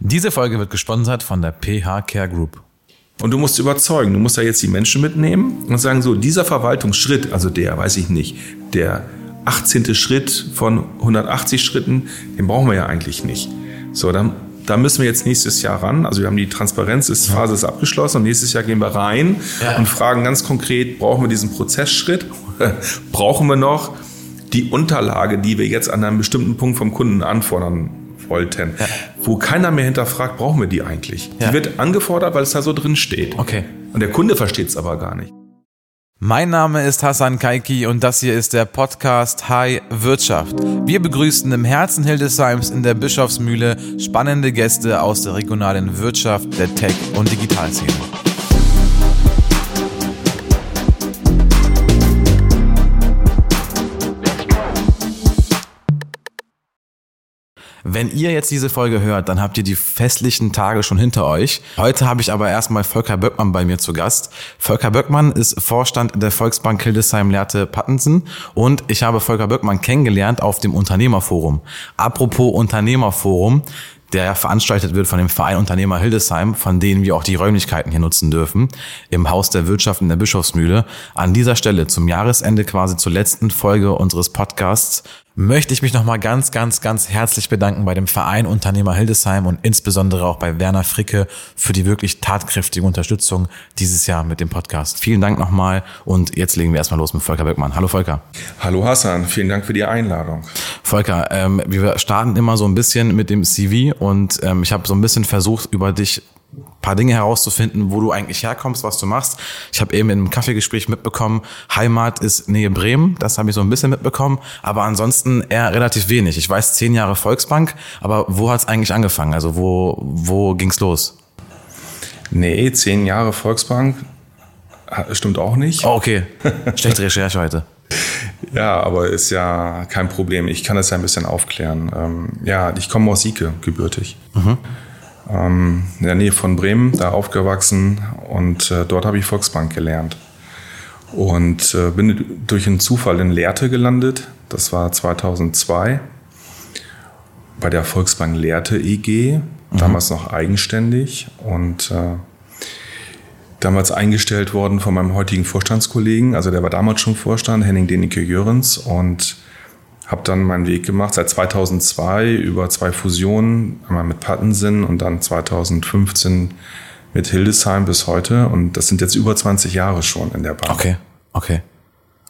Diese Folge wird gesponsert von der PH Care Group. Und du musst überzeugen, du musst da jetzt die Menschen mitnehmen und sagen so, dieser Verwaltungsschritt, also der, weiß ich nicht, der 18. Schritt von 180 Schritten, den brauchen wir ja eigentlich nicht. So, dann, da müssen wir jetzt nächstes Jahr ran. Also wir haben die Transparenzphase ist abgeschlossen und nächstes Jahr gehen wir rein Ja. und fragen ganz konkret, brauchen wir diesen Prozessschritt? brauchen wir noch die Unterlage, die wir jetzt an einem bestimmten Punkt vom Kunden anfordern wollten? Wo keiner mehr hinterfragt, brauchen wir die eigentlich? Ja. Die wird angefordert, weil es da so drin steht. Okay. Und der Kunde versteht es aber gar nicht. Mein Name ist Hassan Kaiki und das hier ist der Podcast Hi Wirtschaft. Wir begrüßen im Herzen Hildesheims in der Bischofsmühle spannende Gäste aus der regionalen Wirtschaft, der Tech- und Digitalszene. Wenn ihr jetzt diese Folge hört, dann habt ihr die festlichen Tage schon hinter euch. Heute habe ich aber erstmal Volker Böckmann bei mir zu Gast. Volker Böckmann ist Vorstand der Volksbank Hildesheim Lehrte Pattensen und ich habe Volker Böckmann kennengelernt auf dem Unternehmerforum. Apropos Unternehmerforum, der veranstaltet wird von dem Verein Unternehmer Hildesheim, von denen wir auch die Räumlichkeiten hier nutzen dürfen, im Haus der Wirtschaft in der Bischofsmühle. An dieser Stelle zum Jahresende quasi zur letzten Folge unseres Podcasts möchte ich mich nochmal ganz, ganz, ganz herzlich bedanken bei dem Verein Unternehmer Hildesheim und insbesondere auch bei Werner Fricke für die wirklich tatkräftige Unterstützung dieses Jahr mit dem Podcast. Vielen Dank nochmal und jetzt legen wir erstmal los mit Volker Böckmann. Hallo Volker. Hallo Hassan, vielen Dank für die Einladung. Volker, ähm, wir starten immer so ein bisschen mit dem CV und ähm, ich habe so ein bisschen versucht, über dich paar Dinge herauszufinden, wo du eigentlich herkommst, was du machst. Ich habe eben in einem Kaffeegespräch mitbekommen, Heimat ist Nähe Bremen, das habe ich so ein bisschen mitbekommen, aber ansonsten eher relativ wenig. Ich weiß, zehn Jahre Volksbank, aber wo hat es eigentlich angefangen? Also wo, wo ging's los? Nee, zehn Jahre Volksbank stimmt auch nicht. Oh, okay. Schlechte Recherche heute. Ja, aber ist ja kein Problem. Ich kann das ja ein bisschen aufklären. Ähm, ja, ich komme aus Sieke, gebürtig. Ähm, in der Nähe von Bremen, da aufgewachsen und äh, dort habe ich Volksbank gelernt. Und äh, bin durch einen Zufall in Lehrte gelandet. Das war 2002 bei der Volksbank Lehrte EG, damals noch eigenständig und äh, damals eingestellt worden von meinem heutigen Vorstandskollegen, also der war damals schon Vorstand, Henning Denike Jörens und habe dann meinen Weg gemacht seit 2002 über zwei Fusionen, einmal mit Pattensen und dann 2015 mit Hildesheim bis heute und das sind jetzt über 20 Jahre schon in der Bank. Okay, okay.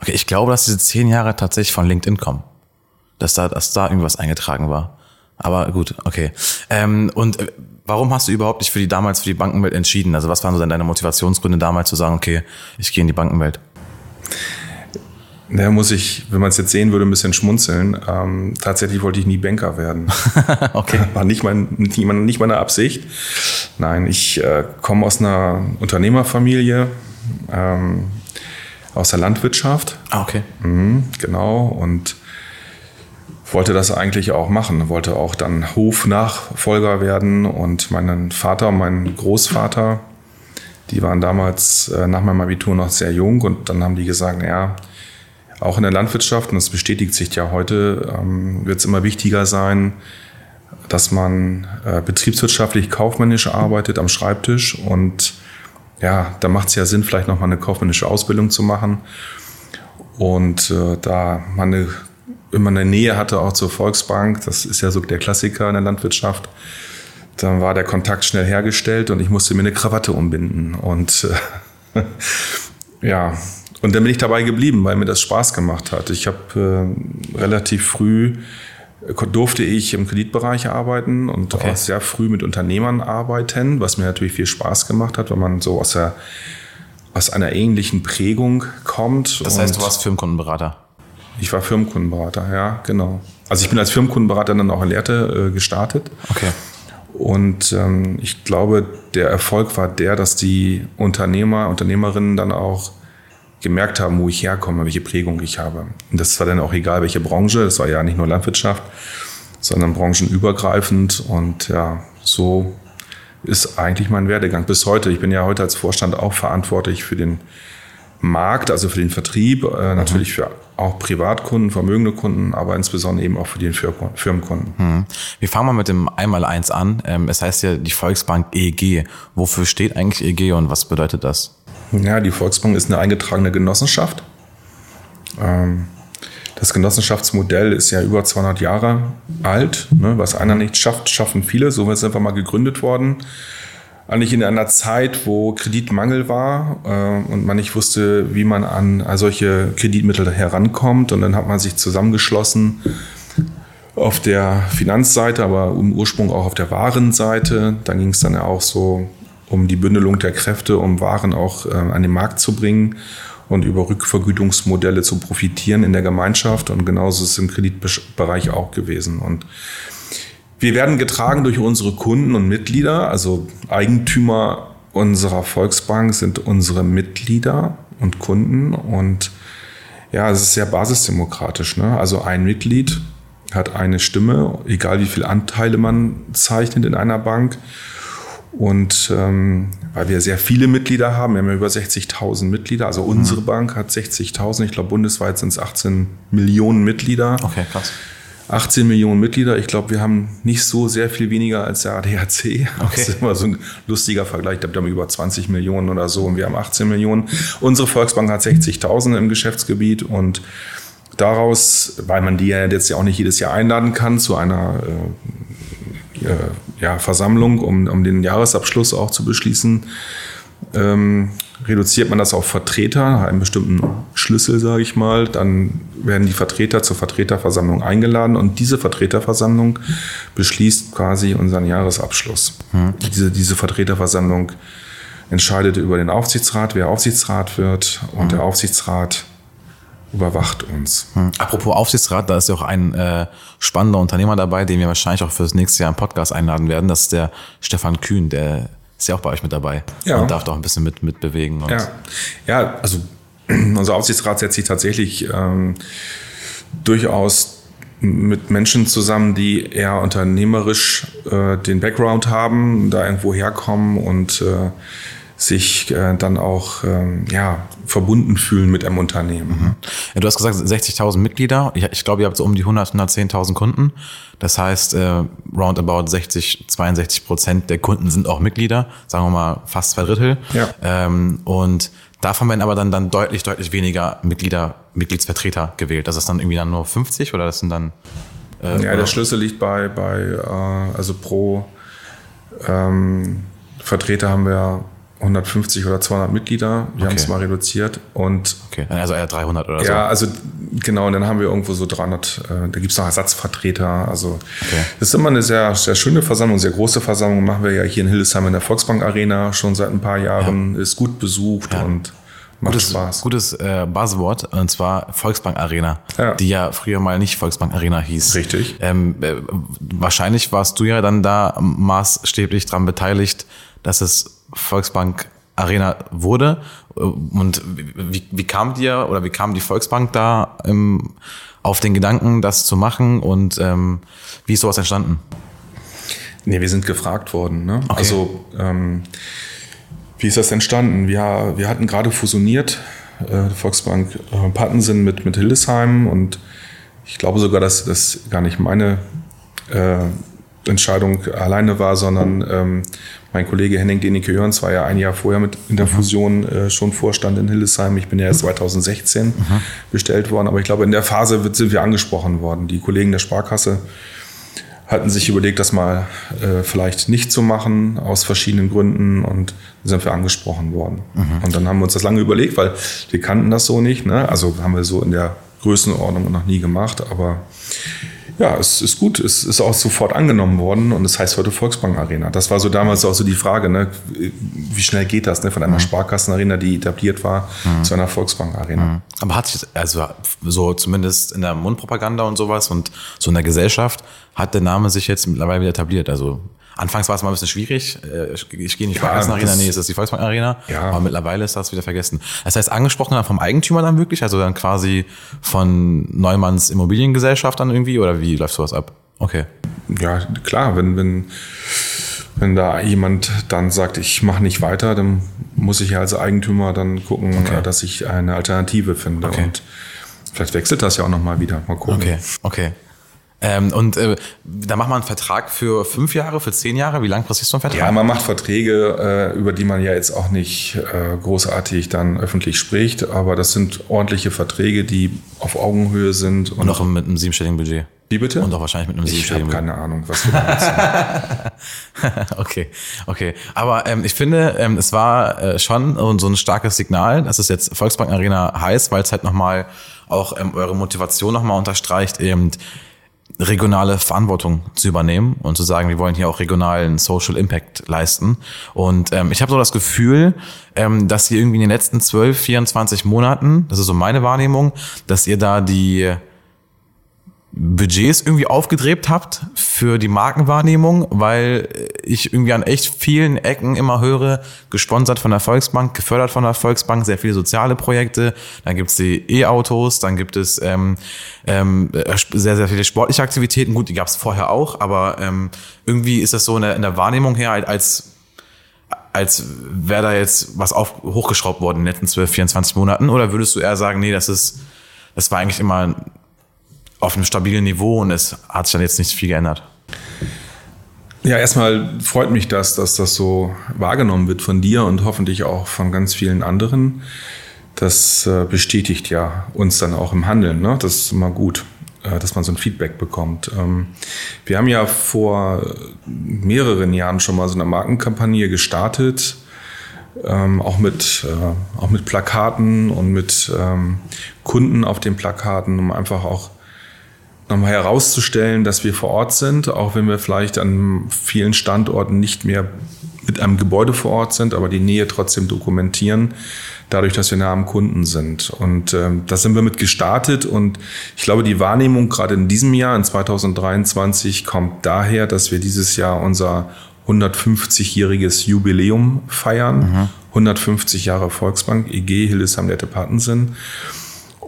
Okay, ich glaube, dass diese zehn Jahre tatsächlich von LinkedIn kommen. Dass da, dass da irgendwas eingetragen war. Aber gut, okay. Ähm, und äh, warum hast du überhaupt dich für die damals für die Bankenwelt entschieden? Also was waren so deine Motivationsgründe damals zu sagen, okay, ich gehe in die Bankenwelt? Da muss ich, wenn man es jetzt sehen würde, ein bisschen schmunzeln. Ähm, tatsächlich wollte ich nie Banker werden. okay. War nicht, mein, nicht, meine- Absicht. Nein, ich äh, komme aus einer Unternehmerfamilie, ähm, aus der Landwirtschaft. Ah, okay. Mhm, genau. Und wollte das eigentlich auch machen. Wollte auch dann Hofnachfolger werden. Und mein Vater und mein Großvater, die waren damals äh, nach meinem Abitur noch sehr jung. Und dann haben die gesagt, naja, auch in der Landwirtschaft, und das bestätigt sich ja heute, ähm, wird es immer wichtiger sein, dass man äh, betriebswirtschaftlich kaufmännisch arbeitet am Schreibtisch. Und ja, da macht es ja Sinn, vielleicht nochmal eine kaufmännische Ausbildung zu machen. Und äh, da man eine, immer eine Nähe hatte auch zur Volksbank, das ist ja so der Klassiker in der Landwirtschaft, dann war der Kontakt schnell hergestellt und ich musste mir eine Krawatte umbinden. Und äh, ja, und dann bin ich dabei geblieben, weil mir das Spaß gemacht hat. Ich habe äh, relativ früh äh, durfte ich im Kreditbereich arbeiten und Okay. auch sehr früh mit Unternehmern arbeiten, was mir natürlich viel Spaß gemacht hat, weil man so aus der aus einer ähnlichen Prägung kommt. Das heißt, du warst Firmenkundenberater. ich war Firmenkundenberater, ja, genau. Also ich bin als Firmenkundenberater dann auch in Lehrte äh, gestartet. Okay. Und ähm, ich glaube, der Erfolg war der, dass die Unternehmer, Unternehmerinnen dann auch gemerkt haben, wo ich herkomme, welche Prägung ich habe. Und das war dann auch egal, welche Branche. Das war ja nicht nur Landwirtschaft, sondern branchenübergreifend. Und ja, so ist eigentlich mein Werdegang bis heute. Ich bin ja heute als Vorstand auch verantwortlich für den Markt, also für den Vertrieb, äh, natürlich für auch Privatkunden, vermögende Kunden, aber insbesondere eben auch für den Firmenkunden. Mhm. Wir fangen mal mit dem Einmaleins an. Ähm, es heißt ja die Volksbank EG. Wofür steht eigentlich EG und was bedeutet das? Ja, die Volksbank ist eine eingetragene Genossenschaft. Ähm, das Genossenschaftsmodell ist ja über 200 Jahre alt. Ne? Was einer nicht schafft, schaffen viele. So ist es einfach mal gegründet worden. Eigentlich in einer Zeit, wo Kreditmangel war äh, und man nicht wusste, wie man an solche Kreditmittel herankommt. Und dann hat man sich zusammengeschlossen auf der Finanzseite, aber im Ursprung auch auf der Warenseite. Da ging es dann ja auch so um die Bündelung der Kräfte, um Waren auch äh, an den Markt zu bringen und über Rückvergütungsmodelle zu profitieren in der Gemeinschaft. Und genauso ist es im Kreditbereich auch gewesen. Und wir werden getragen durch unsere Kunden und Mitglieder. Also Eigentümer unserer Volksbank sind unsere Mitglieder und Kunden. Und ja, es ist sehr basisdemokratisch. Ne? Also ein Mitglied hat eine Stimme, egal wie viele Anteile man zeichnet in einer Bank. Und ähm, weil wir sehr viele Mitglieder haben, wir haben ja über 60.000 Mitglieder, also unsere mhm. Bank hat 60.000, ich glaube bundesweit sind es 18 Millionen Mitglieder. Okay, krass. 18 Millionen Mitglieder. Ich glaube, wir haben nicht so sehr viel weniger als der ADAC. Okay. Das ist immer so ein lustiger Vergleich. Ich glaube, wir haben über 20 Millionen oder so und wir haben 18 Millionen. Unsere Volksbank hat 60.000 im Geschäftsgebiet und daraus, weil man die ja jetzt ja auch nicht jedes Jahr einladen kann zu einer äh, äh ja, Versammlung, um, um den Jahresabschluss auch zu beschließen, ähm, reduziert man das auf Vertreter, einen bestimmten Schlüssel, sage ich mal. Dann werden die Vertreter zur Vertreterversammlung eingeladen und diese Vertreterversammlung beschließt quasi unseren Jahresabschluss. Hm. Diese, diese Vertreterversammlung entscheidet über den Aufsichtsrat, wer Aufsichtsrat wird und hm. der Aufsichtsrat überwacht uns. Hm. Apropos Aufsichtsrat, da ist ja auch ein äh, spannender Unternehmer dabei, den wir wahrscheinlich auch fürs nächste Jahr im Podcast einladen werden. Das ist der Stefan Kühn, der ist ja auch bei euch mit dabei ja. und darf doch ein bisschen mit, mit bewegen. ja. ja, also unser Aufsichtsrat setzt sich tatsächlich ähm, durchaus mit Menschen zusammen, die eher unternehmerisch äh, den Background haben, da irgendwo herkommen und äh, sich äh, dann auch ähm, ja, verbunden fühlen mit einem Unternehmen. Mhm. Ja, du hast gesagt 60.000 Mitglieder. Ich, ich glaube, ihr habt so um die 100, 110.000 Kunden. Das heißt, äh, roundabout 60, 62 Prozent der Kunden sind auch Mitglieder. Sagen wir mal fast zwei Drittel. Ja. Ähm, und davon werden aber dann, dann deutlich, deutlich weniger Mitglieder, Mitgliedsvertreter gewählt. Das ist dann irgendwie dann nur 50 oder das sind dann... Äh, ja, der Schlüssel liegt bei, bei äh, also pro ähm, Vertreter haben wir 150 oder 200 Mitglieder. Wir okay. haben es mal reduziert. Und okay, also eher 300 oder so. Ja, also genau, und dann haben wir irgendwo so 300, äh, da gibt es noch Ersatzvertreter. Also okay. das ist immer eine sehr, sehr schöne Versammlung, sehr große Versammlung. Machen wir ja hier in Hildesheim in der Volksbank Arena schon seit ein paar Jahren. Ja. Ist gut besucht ja. und macht gutes, Spaß. Gutes äh, Buzzword, und zwar Volksbank Arena, ja. die ja früher mal nicht Volksbank Arena hieß. Richtig. Ähm, äh, wahrscheinlich warst du ja dann da maßstäblich dran beteiligt, dass es Volksbank Arena wurde. Und wie, wie kam dir oder wie kam die Volksbank da ähm, auf den Gedanken, das zu machen und ähm, wie ist sowas entstanden? Nee, wir sind gefragt worden. Ne? Okay. Also ähm, wie ist das entstanden? Wir, wir hatten gerade fusioniert, äh, Volksbank äh, Pattensen mit, mit Hildesheim und ich glaube sogar, dass das gar nicht meine äh, Entscheidung alleine war, sondern ähm, mein Kollege Henning Denike Jörns war ja ein Jahr vorher mit in der mhm. Fusion äh, schon Vorstand in Hildesheim. Ich bin ja erst 2016 mhm. bestellt worden, aber ich glaube, in der Phase sind wir angesprochen worden. Die Kollegen der Sparkasse hatten sich überlegt, das mal äh, vielleicht nicht zu machen, aus verschiedenen Gründen und sind wir angesprochen worden. Mhm. Und dann haben wir uns das lange überlegt, weil wir kannten das so nicht. Ne? Also haben wir so in der Größenordnung noch nie gemacht, aber ja, es ist gut. Es ist auch sofort angenommen worden und es das heißt heute Volksbank Arena. Das war so damals auch so die Frage, ne? wie schnell geht das ne? von einer mhm. Sparkassenarena, die etabliert war, mhm. zu einer Volksbank Arena. Mhm. Aber hat sich, also so zumindest in der Mundpropaganda und sowas und so in der Gesellschaft, hat der Name sich jetzt mittlerweile wieder etabliert. Also Anfangs war es mal ein bisschen schwierig. Äh, ich, gehe nicht ja, Sparkassen Arena, nee, es ist die Volksbank Arena. Ja. Aber mittlerweile ist das wieder vergessen. Das heißt, angesprochen dann vom Eigentümer dann wirklich, also dann quasi von Neumanns Immobiliengesellschaft dann irgendwie, oder wie läuft sowas ab? Okay. Ja, klar, wenn, wenn, wenn da jemand dann sagt, ich mache nicht weiter, dann muss ich ja als Eigentümer dann gucken, Okay. dass ich eine Alternative finde. Okay. Und vielleicht wechselt das ja auch nochmal wieder. Mal gucken. Okay, okay. Ähm, und äh, da macht man einen Vertrag für fünf Jahre, für zehn Jahre? Wie langfristig ist so ein Vertrag? Ja, man macht Verträge, äh, über die man ja jetzt auch nicht äh, großartig dann öffentlich spricht, aber das sind ordentliche Verträge, die auf Augenhöhe sind. und auch mit einem siebenstelligen Budget. Wie bitte? Und auch wahrscheinlich mit einem ich habe siebenstelligen Budget. keine Ahnung, was du meinst. okay, okay. Aber ähm, ich finde, ähm, es war äh, schon so so ein starkes Signal, dass es jetzt Volksbank Arena heißt, weil es halt nochmal auch ähm, eure Motivation nochmal unterstreicht, eben regionale Verantwortung zu übernehmen und zu sagen, wir wollen hier auch regionalen Social Impact leisten. Und ähm, ich habe so das Gefühl, ähm, dass ihr irgendwie in den letzten 12, 24 Monaten, das ist so meine Wahrnehmung, dass ihr da die Budgets irgendwie aufgedreht habt für die Markenwahrnehmung, weil ich irgendwie an echt vielen Ecken immer höre, gesponsert von der Volksbank, gefördert von der Volksbank, sehr viele soziale Projekte, dann gibt's die E-Autos, dann gibt es ähm, ähm, sehr, sehr viele sportliche Aktivitäten, gut, die gab's vorher auch, aber ähm, irgendwie ist das so in der, in der Wahrnehmung her halt als als wäre da jetzt was auf, hochgeschraubt worden in den letzten 12, 24 Monaten? Oder würdest du eher sagen, nee, das ist, das war eigentlich immer auf einem stabilen Niveau und es hat sich dann jetzt nicht viel geändert? Ja, erstmal freut mich das, dass das so wahrgenommen wird von dir und hoffentlich auch von ganz vielen anderen. Das äh, bestätigt ja uns dann auch im Handeln. Ne? Das ist immer gut, äh, dass man so ein Feedback bekommt. Ähm, wir haben ja vor mehreren Jahren schon mal so eine Markenkampagne gestartet, ähm, auch, mit, äh, auch mit Plakaten und mit ähm, Kunden auf den Plakaten, um einfach auch nochmal herauszustellen, dass wir vor Ort sind, auch wenn wir vielleicht an vielen Standorten nicht mehr mit einem Gebäude vor Ort sind, aber die Nähe trotzdem dokumentieren, dadurch, dass wir nah am Kunden sind. Und ähm, da sind wir mit gestartet und ich glaube, die Wahrnehmung gerade in diesem Jahr, in 2023, kommt daher, dass wir dieses Jahr unser 150-jähriges Jubiläum feiern. 150 Jahre Volksbank, EG, Hildesheim, Lette, Pattensen.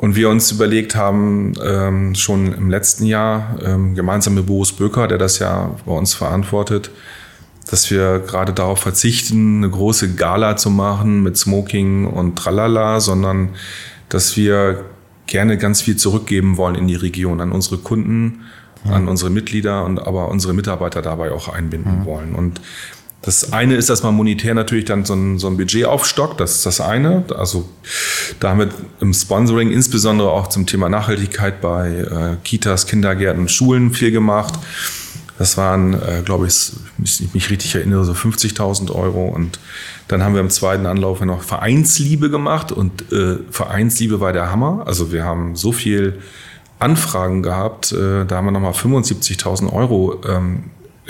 Und wir uns überlegt haben, ähm, schon im letzten Jahr, ähm, gemeinsam mit Boris Böker, der das ja bei uns verantwortet, dass wir gerade darauf verzichten, eine große Gala zu machen mit Smoking und Tralala, sondern dass wir gerne ganz viel zurückgeben wollen in die Region, an unsere Kunden, an unsere Mitglieder und aber unsere Mitarbeiter dabei auch einbinden wollen. Und das eine ist, dass man monetär natürlich dann so ein, so ein Budget aufstockt. Das ist das eine. Also da haben wir im Sponsoring insbesondere auch zum Thema Nachhaltigkeit bei äh, Kitas, Kindergärten Schulen viel gemacht. Das waren, äh, glaube ich, wenn ich mich richtig erinnere, so 50.000 Euro. Und dann haben wir im zweiten Anlauf noch Vereinsliebe gemacht. Und äh, Vereinsliebe war der Hammer. Also wir haben so viel Anfragen gehabt. Äh, da haben wir nochmal 75.000 Euro ähm,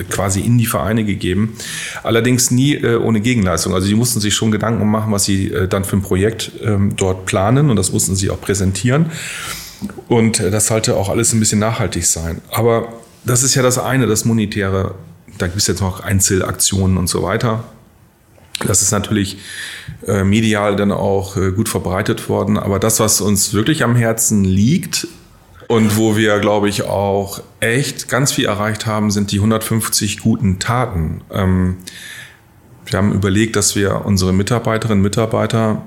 quasi in die Vereine gegeben. Allerdings nie äh, ohne Gegenleistung. Also die mussten sich schon Gedanken machen, was sie äh, dann für ein Projekt ähm, dort planen und das mussten sie auch präsentieren. Und äh, das sollte auch alles ein bisschen nachhaltig sein. Aber das ist ja das eine, das Monetäre. Da gibt es jetzt noch Einzelaktionen und so weiter. Das ist natürlich äh, medial dann auch äh, gut verbreitet worden. Aber das, was uns wirklich am Herzen liegt, und wo wir, glaube ich, auch echt ganz viel erreicht haben, sind die 150 guten Taten. Ähm, wir haben überlegt, dass wir unsere Mitarbeiterinnen und Mitarbeiter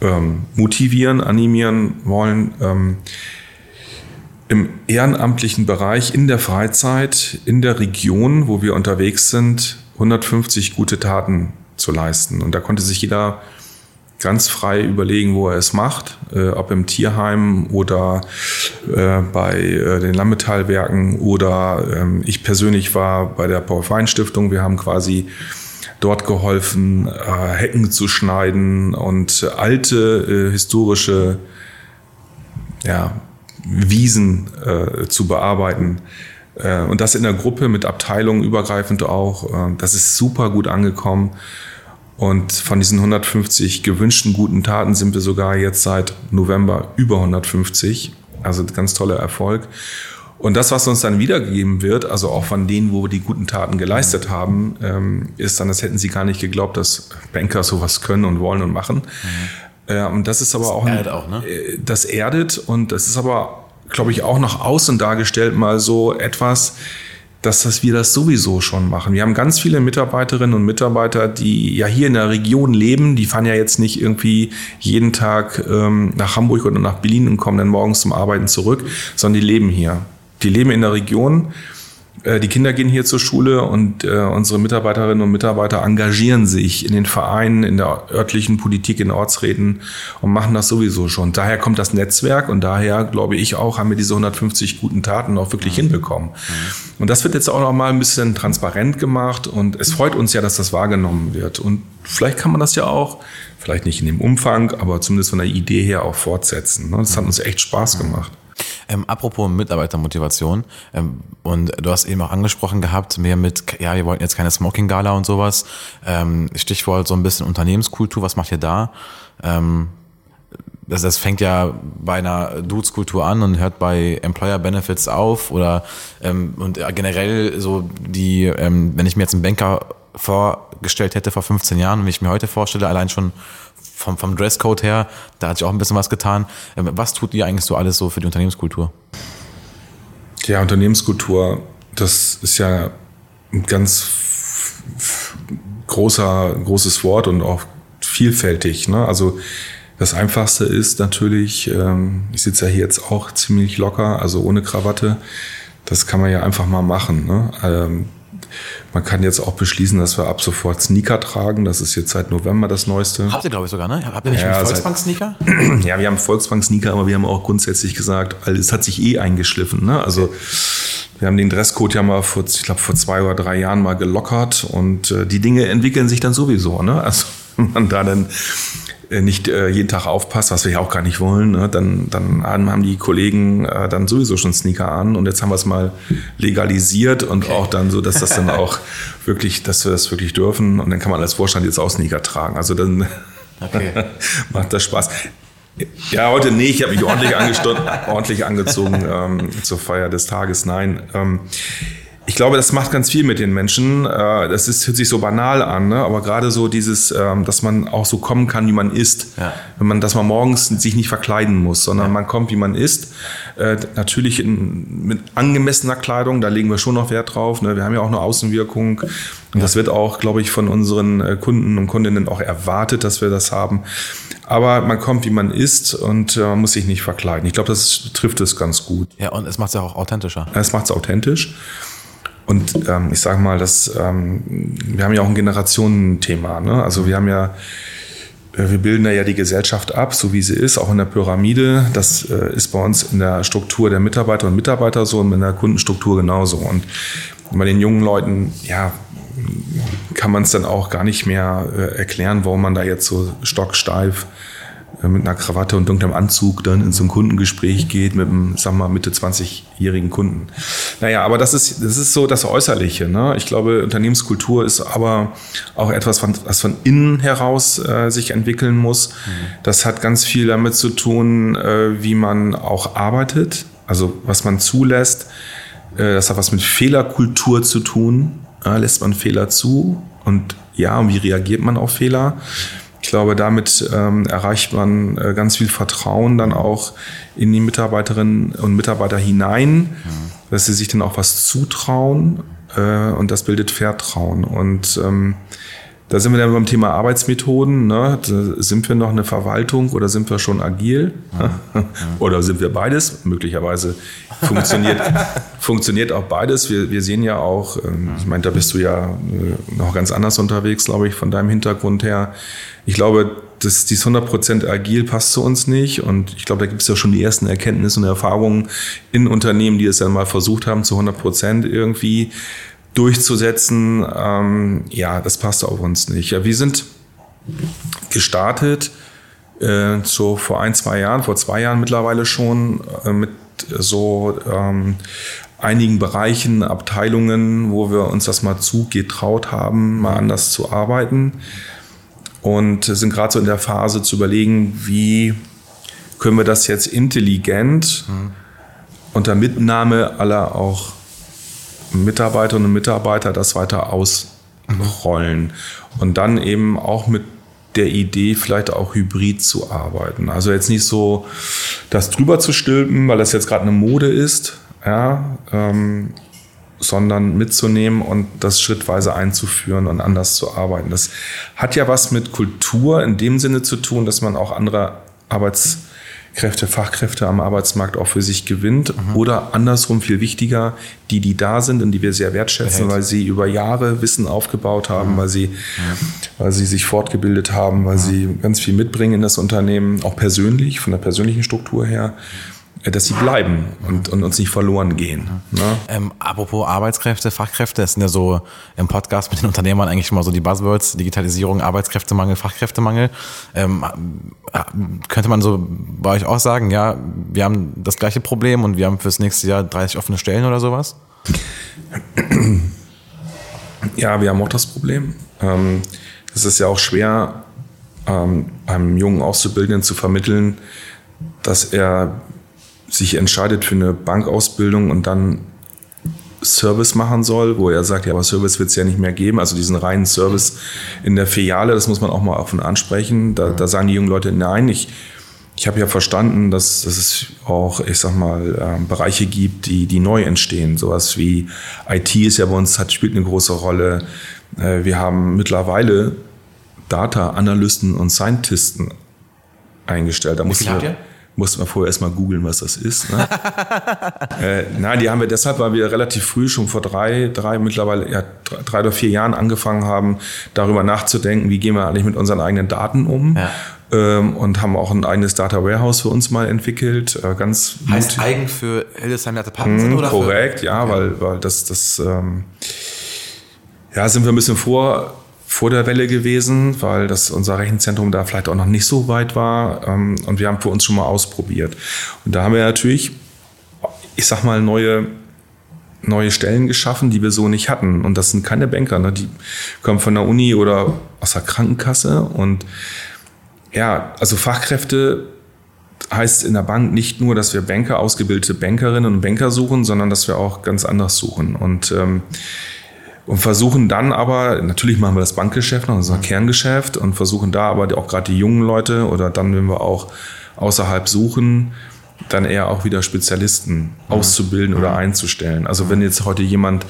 ähm, motivieren, animieren wollen, ähm, im ehrenamtlichen Bereich, in der Freizeit, in der Region, wo wir unterwegs sind, 150 gute Taten zu leisten. Und da konnte sich jeder ganz frei überlegen, wo er es macht, äh, ob im Tierheim oder äh, bei äh, den Lammetallwerken oder ähm, ich persönlich war bei der Paul-Fein-Stiftung. Wir haben quasi dort geholfen, äh, Hecken zu schneiden und alte äh, historische ja, Wiesen äh, zu bearbeiten. Und das in der Gruppe mit Abteilungen übergreifend auch. Das ist super gut angekommen. Und von diesen 150 gewünschten guten Taten sind wir sogar jetzt seit November über 150. Also ganz toller Erfolg. Und das, was uns dann wiedergegeben wird, also auch von denen, wo wir die guten Taten geleistet haben, ähm, ist dann, das hätten sie gar nicht geglaubt, dass Banker sowas können und wollen und machen. Mhm. Äh, und das ist aber das auch, erdet auch ne? das erdet und das ist aber, glaube ich, auch nach außen dargestellt mal so etwas, dass das wir das sowieso schon machen. Wir haben ganz viele Mitarbeiterinnen und Mitarbeiter, die ja hier in der Region leben. Die fahren ja jetzt nicht irgendwie jeden Tag ähm, nach Hamburg oder nach Berlin und kommen dann morgens zum Arbeiten zurück, sondern die leben hier. Die leben in der Region die Kinder gehen hier zur Schule und äh, unsere Mitarbeiterinnen und Mitarbeiter engagieren sich in den Vereinen, in der örtlichen Politik, in Ortsräten und machen das sowieso schon. Daher kommt das Netzwerk und daher, glaube ich auch, haben wir diese 150 guten Taten auch wirklich mhm. hinbekommen. Mhm. Und das wird jetzt auch noch mal ein bisschen transparent gemacht und es freut uns ja, dass das wahrgenommen wird. Und vielleicht kann man das ja auch, vielleicht nicht in dem Umfang, aber zumindest von der Idee her auch fortsetzen. Ne? Das hat uns echt Spaß gemacht. Ähm, apropos Mitarbeitermotivation, ähm, und du hast eben auch angesprochen gehabt, mehr mit, ja, wir wollten jetzt keine Smoking-Gala und sowas. Ähm, Stichwort so ein bisschen Unternehmenskultur, was macht ihr da? Ähm, das, das fängt ja bei einer Dudes-Kultur an und hört bei Employer Benefits auf oder ähm, und generell so die, ähm, wenn ich mir jetzt einen Banker vorgestellt hätte vor 15 Jahren und wie ich mir heute vorstelle, allein schon vom, vom Dresscode her, da hat sich auch ein bisschen was getan. Ähm, was tut ihr eigentlich so alles so für die Unternehmenskultur? Ja, Unternehmenskultur, das ist ja ein ganz großer, großes Wort und auch vielfältig. Ne? Also das Einfachste ist natürlich, ähm, ich sitze ja hier jetzt auch ziemlich locker, also ohne Krawatte. Das kann man ja einfach mal machen. Ne? Man kann jetzt auch beschließen, dass wir ab sofort Sneaker tragen. Das ist jetzt seit November das Neueste. Habt ihr, glaube ich, sogar, ne? Habt ihr nicht ja, einen Volksbank-Sneaker? Ja, wir haben Volksbank-Sneaker, aber wir haben auch grundsätzlich gesagt, es hat sich eh eingeschliffen. Ne? Also wir haben den Dresscode ja mal vor, ich glaube, vor zwei oder drei Jahren mal gelockert und äh, die Dinge entwickeln sich dann sowieso. Ne? Also man da dann nicht äh, jeden Tag aufpasst, was wir ja auch gar nicht wollen, ne? dann, dann haben die Kollegen äh, dann sowieso schon Sneaker an und jetzt haben wir es mal legalisiert und okay. auch dann so, dass das dann auch wirklich, dass wir das wirklich dürfen und dann kann man als Vorstand jetzt auch Sneaker tragen. Also dann okay. macht das Spaß. Ja, heute nee, ich habe mich ordentlich, ordentlich angezogen ähm, zur Feier des Tages. Nein. Ähm, ich glaube, das macht ganz viel mit den Menschen. Äh, das ist, hört sich so banal an, ne? aber gerade so dieses, ähm, dass man auch so kommen kann, wie man ist. Ja. Wenn man, dass man morgens sich nicht verkleiden muss, sondern ja. man kommt, wie man ist. Äh, natürlich in, mit angemessener Kleidung, da legen wir schon noch Wert drauf. Ne? Wir haben ja auch eine Außenwirkung. Und das wird auch, glaube ich, von unseren äh, Kunden und Kundinnen auch erwartet, dass wir das haben. Aber man kommt, wie man ist und man muss sich nicht verkleiden. Ich glaube, das trifft es ganz gut. Ja, und es macht es ja auch authentischer. Es macht es authentisch. Und ähm, ich sage mal, dass ähm, wir haben ja auch ein Generationenthema. Ne? Also wir haben ja, äh, wir bilden ja die Gesellschaft ab, so wie sie ist, auch in der Pyramide. Das äh, ist bei uns in der Struktur der Mitarbeiter und Mitarbeiter so und in der Kundenstruktur genauso. Und bei den jungen Leuten, ja, kann man es dann auch gar nicht mehr äh, erklären, warum man da jetzt so stocksteif äh, mit einer Krawatte und dunklem Anzug dann in so ein Kundengespräch geht mit einem, wir mal, Mitte 20-jährigen Kunden. Naja, aber das ist, das ist so das Äußerliche. Ne? Ich glaube, Unternehmenskultur ist aber auch etwas, was von innen heraus äh, sich entwickeln muss. Mhm. Das hat ganz viel damit zu tun, äh, wie man auch arbeitet, also was man zulässt. Äh, das hat was mit Fehlerkultur zu tun. lässt man Fehler zu? Und ja, und wie reagiert man auf Fehler? Ich glaube, damit ähm, erreicht man äh, ganz viel Vertrauen dann auch in die Mitarbeiterinnen und Mitarbeiter hinein, mhm. dass sie sich dann auch was zutrauen äh, und das bildet Vertrauen. Und ähm, da sind wir dann beim Thema Arbeitsmethoden. Ne? Sind wir noch eine Verwaltung oder sind wir schon agil? Ja, ja. oder sind wir beides? Möglicherweise funktioniert, funktioniert auch beides. Wir, wir sehen ja auch, ähm, ich meine, da bist du ja äh, noch ganz anders unterwegs, glaube ich, von deinem Hintergrund her. Ich glaube, das, dieses 100% agil passt zu uns nicht. Und ich glaube, da gibt es ja schon die ersten Erkenntnisse und Erfahrungen in Unternehmen, die es dann mal versucht haben, zu 100% irgendwie durchzusetzen, ähm, ja, das passt auf uns nicht. Ja, wir sind gestartet äh, so vor ein, zwei Jahren, vor zwei Jahren mittlerweile schon äh, mit so ähm, einigen Bereichen, Abteilungen, wo wir uns das mal zugetraut haben, mal anders zu arbeiten und sind gerade so in der Phase zu überlegen, wie können wir das jetzt intelligent mhm. unter Mitnahme aller auch Mitarbeiterinnen und Mitarbeiter das weiter ausrollen. Und dann eben auch mit der Idee, vielleicht auch hybrid zu arbeiten. Also jetzt nicht so das drüber zu stülpen, weil das jetzt gerade eine Mode ist, ja, ähm, sondern mitzunehmen und das schrittweise einzuführen und anders zu arbeiten. Das hat ja was mit Kultur in dem Sinne zu tun, dass man auch andere Arbeitskräfte, Fachkräfte am Arbeitsmarkt auch für sich gewinnt. Mhm. Oder andersrum viel wichtiger, die, die da sind und die wir sehr wertschätzen, Behält. weil sie über Jahre Wissen aufgebaut haben, mhm. weil, sie, ja. weil sie sich fortgebildet haben, weil mhm. sie ganz viel mitbringen in das Unternehmen, auch persönlich, von der persönlichen Struktur her. Mhm dass sie bleiben und, und uns nicht verloren gehen. Ne? Ähm, apropos Arbeitskräfte, Fachkräfte, das sind ja so im Podcast mit den Unternehmern eigentlich immer so die Buzzwords, Digitalisierung, Arbeitskräftemangel, Fachkräftemangel. Ähm, äh, könnte man so bei euch auch sagen, ja, wir haben das gleiche Problem und wir haben fürs nächste Jahr 30 offene Stellen oder sowas? Ja, wir haben auch das Problem. Ähm, es ist ja auch schwer, ähm, einem jungen Auszubildenden zu vermitteln, dass er sich entscheidet für eine Bankausbildung und dann Service machen soll, wo er sagt, ja, aber Service wird es ja nicht mehr geben. Also diesen reinen Service in der Filiale, das muss man auch mal offen ansprechen. Da, da sagen die jungen Leute, nein, ich, ich habe ja verstanden, dass, dass es auch, ich sag mal, äh, Bereiche gibt, die, die neu entstehen. Sowas wie IT ist ja bei uns, hat, spielt eine große Rolle. Äh, wir haben mittlerweile Data-Analysten und Scientisten eingestellt. Da Wie viel habt ihr? Musste man vorher erstmal googeln, was das ist. Ne? äh, nein, die haben wir deshalb, weil wir relativ früh, schon vor drei, drei mittlerweile ja, drei oder vier Jahren angefangen haben, darüber nachzudenken, wie gehen wir eigentlich mit unseren eigenen Daten um. Ja. Ähm, und haben auch ein eigenes Data Warehouse für uns mal entwickelt. Äh, ganz heißt eigen für Hildesheim Data Partners mm, oder? Korrekt, für? ja, okay. weil, weil das, das ähm, ja, sind wir ein bisschen vor vor der Welle gewesen, weil das unser Rechenzentrum da vielleicht auch noch nicht so weit war. Ähm, und wir haben für uns schon mal ausprobiert. Und da haben wir natürlich, ich sag mal, neue neue Stellen geschaffen, die wir so nicht hatten. Und das sind keine Banker, ne? die kommen von der Uni oder aus der Krankenkasse. Und ja, also Fachkräfte heißt in der Bank nicht nur, dass wir Banker, ausgebildete Bankerinnen und Banker suchen, sondern dass wir auch ganz anders suchen. Und ähm, und versuchen dann aber, natürlich machen wir das Bankgeschäft noch, unser Kerngeschäft und versuchen da aber auch gerade die jungen Leute oder dann, wenn wir auch außerhalb suchen, dann eher auch wieder Spezialisten auszubilden oder einzustellen. Also wenn jetzt heute jemand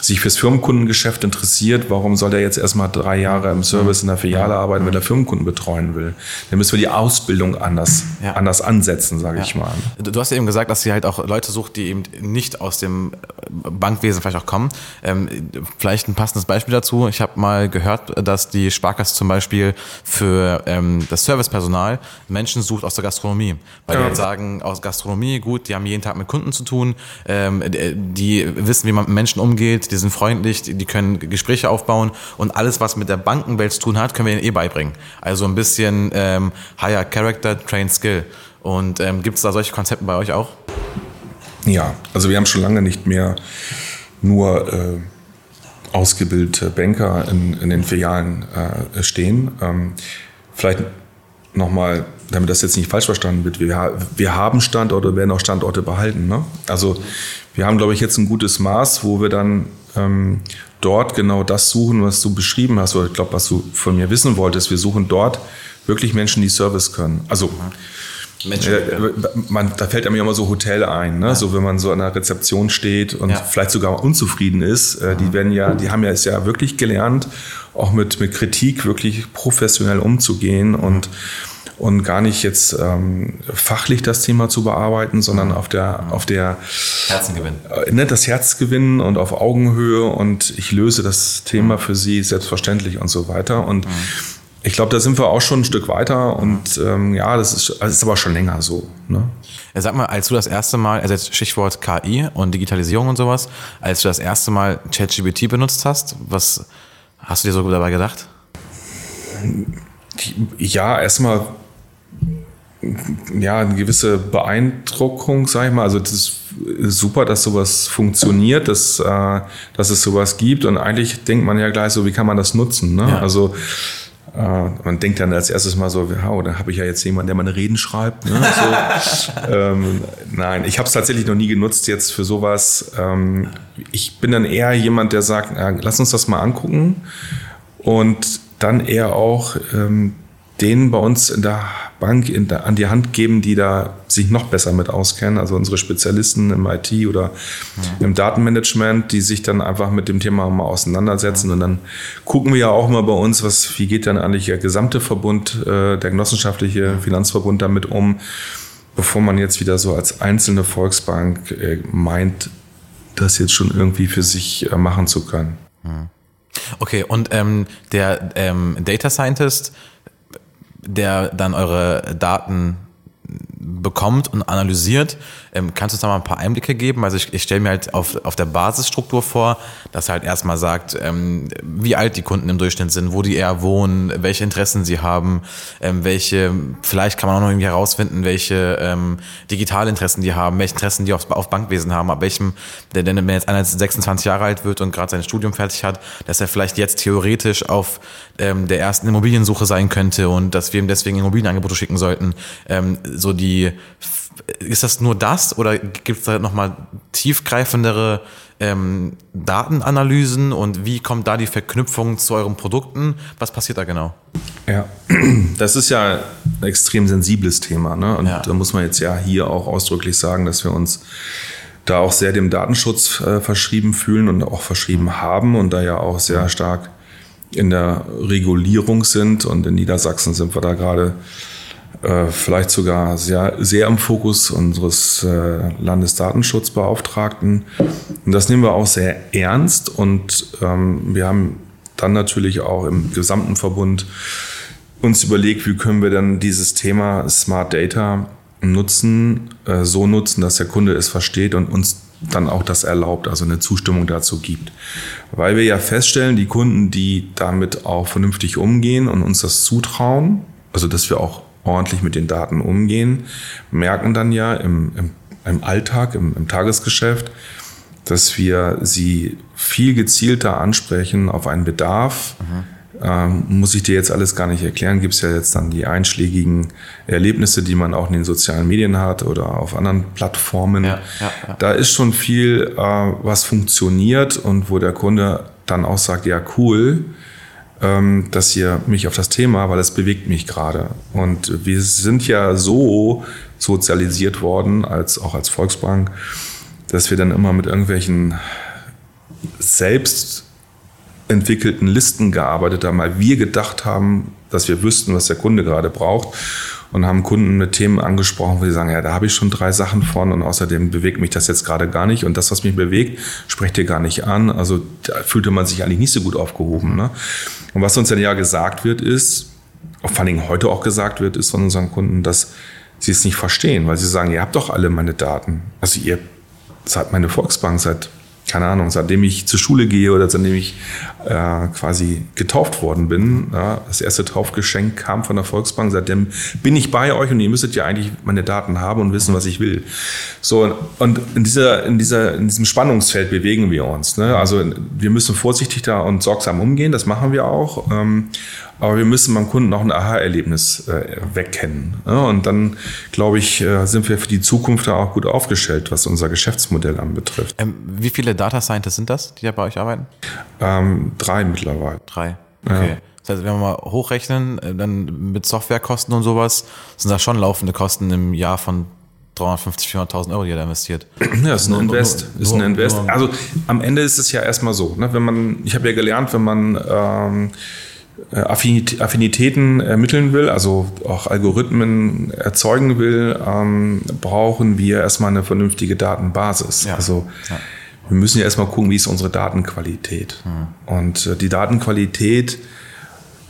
sich fürs Firmenkundengeschäft interessiert, warum soll er jetzt erstmal drei Jahre im Service in der Filiale arbeiten, wenn er Firmenkunden betreuen will? Dann müssen wir die Ausbildung anders, ja. anders ansetzen, sage ja. ich mal. Du hast ja eben gesagt, dass sie halt auch Leute sucht, die eben nicht aus dem Bankwesen vielleicht auch kommen. Ähm, vielleicht ein passendes Beispiel dazu. Ich habe mal gehört, dass die Sparkasse zum Beispiel für ähm, das Servicepersonal Menschen sucht aus der Gastronomie. Weil ja. die halt sagen, aus Gastronomie, gut, die haben jeden Tag mit Kunden zu tun, ähm, die wissen, wie man mit Menschen umgeht, die sind freundlich, die können Gespräche aufbauen und alles, was mit der Bankenwelt zu tun hat, können wir ihnen eh beibringen. Also ein bisschen ähm, Higher Character, Trained Skill. Und ähm, gibt es da solche Konzepte bei euch auch? Ja, also wir haben schon lange nicht mehr nur äh, ausgebildete Banker in, in den Filialen äh, stehen. Ähm, vielleicht nochmal, damit das jetzt nicht falsch verstanden wird, wir, wir haben Standorte, werden auch Standorte behalten. Ne? Also wir haben, glaube ich, jetzt ein gutes Maß, wo wir dann ähm, dort genau das suchen, was du beschrieben hast, oder ich glaube, was du von mir wissen wolltest. Wir suchen dort wirklich Menschen, die Service können. Also Menschen, äh, man, da fällt einem ja immer so Hotel ein, ne? Ja. so wenn man so an der Rezeption steht und ja. vielleicht sogar unzufrieden ist. Äh, die werden ja, die haben ja es ja wirklich gelernt, auch mit, mit Kritik wirklich professionell umzugehen und und gar nicht jetzt ähm, fachlich das Thema zu bearbeiten, sondern auf der auf der Herzengewinn. Äh, ne, das Herz gewinnen und auf Augenhöhe und ich löse das Thema mhm. für sie selbstverständlich und so weiter und mhm. Ich glaube, da sind wir auch schon ein Stück weiter und ähm, ja, das ist, das ist aber schon länger so. Ne? Ja, sag mal, als du das erste Mal, also jetzt Stichwort KI und Digitalisierung und sowas, als du das erste Mal ChatGPT benutzt hast, was hast du dir so dabei gedacht? Ja, erstmal ja, eine gewisse Beeindruckung, sag ich mal. Also das ist super, dass sowas funktioniert, dass, äh, dass es sowas gibt. Und eigentlich denkt man ja gleich so, wie kann man das nutzen? Ne? Ja. Also äh, man denkt dann als erstes mal so, wow, da habe ich ja jetzt jemanden, der meine Reden schreibt. Ne? So, ähm, nein, ich habe es tatsächlich noch nie genutzt jetzt für sowas. Ähm, ich bin dann eher jemand, der sagt, ja, lass uns das mal angucken und dann eher auch ähm, denen bei uns in der Bank in an die Hand geben, die da sich noch besser mit auskennen, also unsere Spezialisten im IT oder ja. im Datenmanagement, die sich dann einfach mit dem Thema mal auseinandersetzen. Ja. Und dann gucken wir ja auch mal bei uns, was, wie geht dann eigentlich der gesamte Verbund, äh, der genossenschaftliche Finanzverbund damit um, bevor man jetzt wieder so als einzelne Volksbank äh, meint, das jetzt schon irgendwie für sich äh, machen zu können. Okay, und ähm, der ähm, Data Scientist, der dann eure Daten bekommt und analysiert. Ähm, kannst du uns da mal ein paar Einblicke geben? Also ich, ich stelle mir halt auf, auf der Basisstruktur vor, dass halt erstmal sagt, ähm, wie alt die Kunden im Durchschnitt sind, wo die eher wohnen, welche Interessen sie haben, ähm, welche, vielleicht kann man auch noch irgendwie herausfinden, welche ähm, Digitalinteressen die haben, welche Interessen die auf, auf Bankwesen haben, ab welchem, denn wenn jetzt einer 26 Jahre alt wird und gerade sein Studium fertig hat, dass er vielleicht jetzt theoretisch auf ähm, der ersten Immobiliensuche sein könnte und dass wir ihm deswegen Immobilienangebote schicken sollten. Ähm, so die, ist das nur das oder gibt es da nochmal tiefgreifendere ähm, Datenanalysen und wie kommt da die Verknüpfung zu euren Produkten? Was passiert da genau? Ja, das ist ja ein extrem sensibles Thema. Ne? Und ja. da muss man jetzt ja hier auch ausdrücklich sagen, dass wir uns da auch sehr dem Datenschutz äh, verschrieben fühlen und auch verschrieben haben und da ja auch sehr stark in der Regulierung sind. Und in Niedersachsen sind wir da gerade äh, vielleicht sogar sehr, sehr im Fokus unseres äh, Landesdatenschutzbeauftragten. Und das nehmen wir auch sehr ernst. Und ähm, wir haben dann natürlich auch im gesamten Verbund uns überlegt, wie können wir dann dieses Thema Smart Data nutzen, äh, so nutzen, dass der Kunde es versteht und uns dann auch das erlaubt, also eine Zustimmung dazu gibt. Weil wir ja feststellen, die Kunden, die damit auch vernünftig umgehen und uns das zutrauen, also dass wir auch ordentlich mit den Daten umgehen, merken dann ja im, im, im Alltag, im, im Tagesgeschäft, dass wir sie viel gezielter ansprechen auf einen Bedarf. Mhm ähm, muss ich dir jetzt alles gar nicht erklären. Gibt es ja jetzt dann die einschlägigen Erlebnisse, die man auch in den sozialen Medien hat oder auf anderen Plattformen. Ja, ja, ja. Da ist schon viel, äh, was funktioniert und wo der Kunde dann auch sagt, ja cool, ähm, dass ihr mich auf das Thema, weil es bewegt mich gerade. Und wir sind ja so sozialisiert worden, als auch als Volksbank, dass wir dann immer mit irgendwelchen selbst entwickelten Listen gearbeitet haben, weil wir gedacht haben, dass wir wüssten, was der Kunde gerade braucht und haben Kunden mit Themen angesprochen, wo sie sagen, ja, da habe ich schon drei Sachen von und außerdem bewegt mich das jetzt gerade gar nicht und das, was mich bewegt, sprecht ihr gar nicht an. Also da fühlte man sich eigentlich nicht so gut aufgehoben. Ne? Und was uns dann ja gesagt wird, ist, vor allen Dingen heute auch gesagt wird, ist von unseren Kunden, dass sie es nicht verstehen, weil sie sagen, ihr habt doch alle meine Daten. Also ihr seid meine Volksbank seit keine Ahnung, seitdem ich zur Schule gehe oder seitdem ich äh, quasi getauft worden bin, ja, das erste Taufgeschenk kam von der Volksbank, seitdem bin ich bei euch und ihr müsstet ja eigentlich meine Daten haben und wissen, was ich will. So, und in, dieser, in, dieser, in diesem Spannungsfeld bewegen wir uns. Ne? Also wir müssen vorsichtig da und sorgsam umgehen, das machen wir auch. Ähm, aber wir müssen beim Kunden auch ein Aha-Erlebnis äh, wegkennen. Ja, und dann, glaube ich, äh, sind wir für die Zukunft da auch gut aufgestellt, was unser Geschäftsmodell anbetrifft. Ähm, wie viele Data Scientists sind das, die da bei euch arbeiten? Ähm, drei mittlerweile. Drei. Okay. Ja. Das heißt, wenn wir mal hochrechnen, äh, dann mit Softwarekosten und sowas, sind das schon laufende Kosten im Jahr von 350, 400.000 Euro, die ihr da investiert. Ja, ist ein nur, Invest. Nur, ist ein Invest. Also am Ende ist es ja erstmal so, ne, wenn man, ich habe ja gelernt, wenn man ähm, äh, Affinitäten ermitteln will, also auch Algorithmen erzeugen will, ähm, brauchen wir erstmal eine vernünftige Datenbasis. Ja. Also ja. wir müssen ja erstmal gucken, wie ist unsere Datenqualität. Mhm. Und äh, die Datenqualität,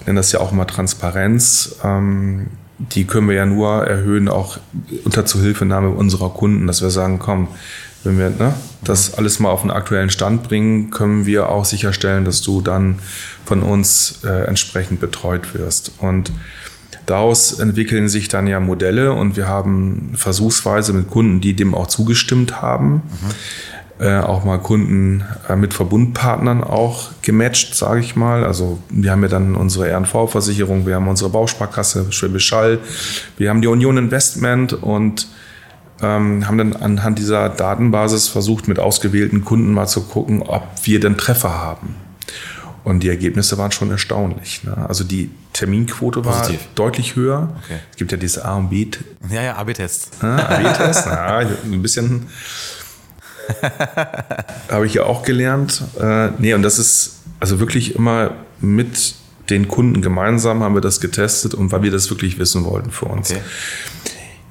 ich nenne das ja auch mal Transparenz, ähm, die können wir ja nur erhöhen, auch unter Zuhilfenahme unserer Kunden, dass wir sagen, komm, wenn wir ne, das alles mal auf einen aktuellen Stand bringen, können wir auch sicherstellen, dass du dann von uns äh, entsprechend betreut wirst. Und daraus entwickeln sich dann ja Modelle und wir haben versuchsweise mit Kunden, die dem auch zugestimmt haben, mhm. äh, auch mal Kunden äh, mit Verbundpartnern auch gematcht, sage ich mal. Also wir haben ja dann unsere RNV-Versicherung, wir haben unsere Bausparkasse Schwäbisch Hall, wir haben die Union Investment und ähm, haben dann anhand dieser Datenbasis versucht, mit ausgewählten Kunden mal zu gucken, ob wir denn Treffer haben. Und die Ergebnisse waren schon erstaunlich. Ne? Also die Terminquote war Positiv. deutlich höher. Okay. Es gibt ja diese A und B Ja, ja, AB-Test. AB-Test. Na, ein bisschen habe ich ja auch gelernt. Äh, nee, und das ist also wirklich immer mit den Kunden gemeinsam haben wir das getestet und weil wir das wirklich wissen wollten für uns. Okay.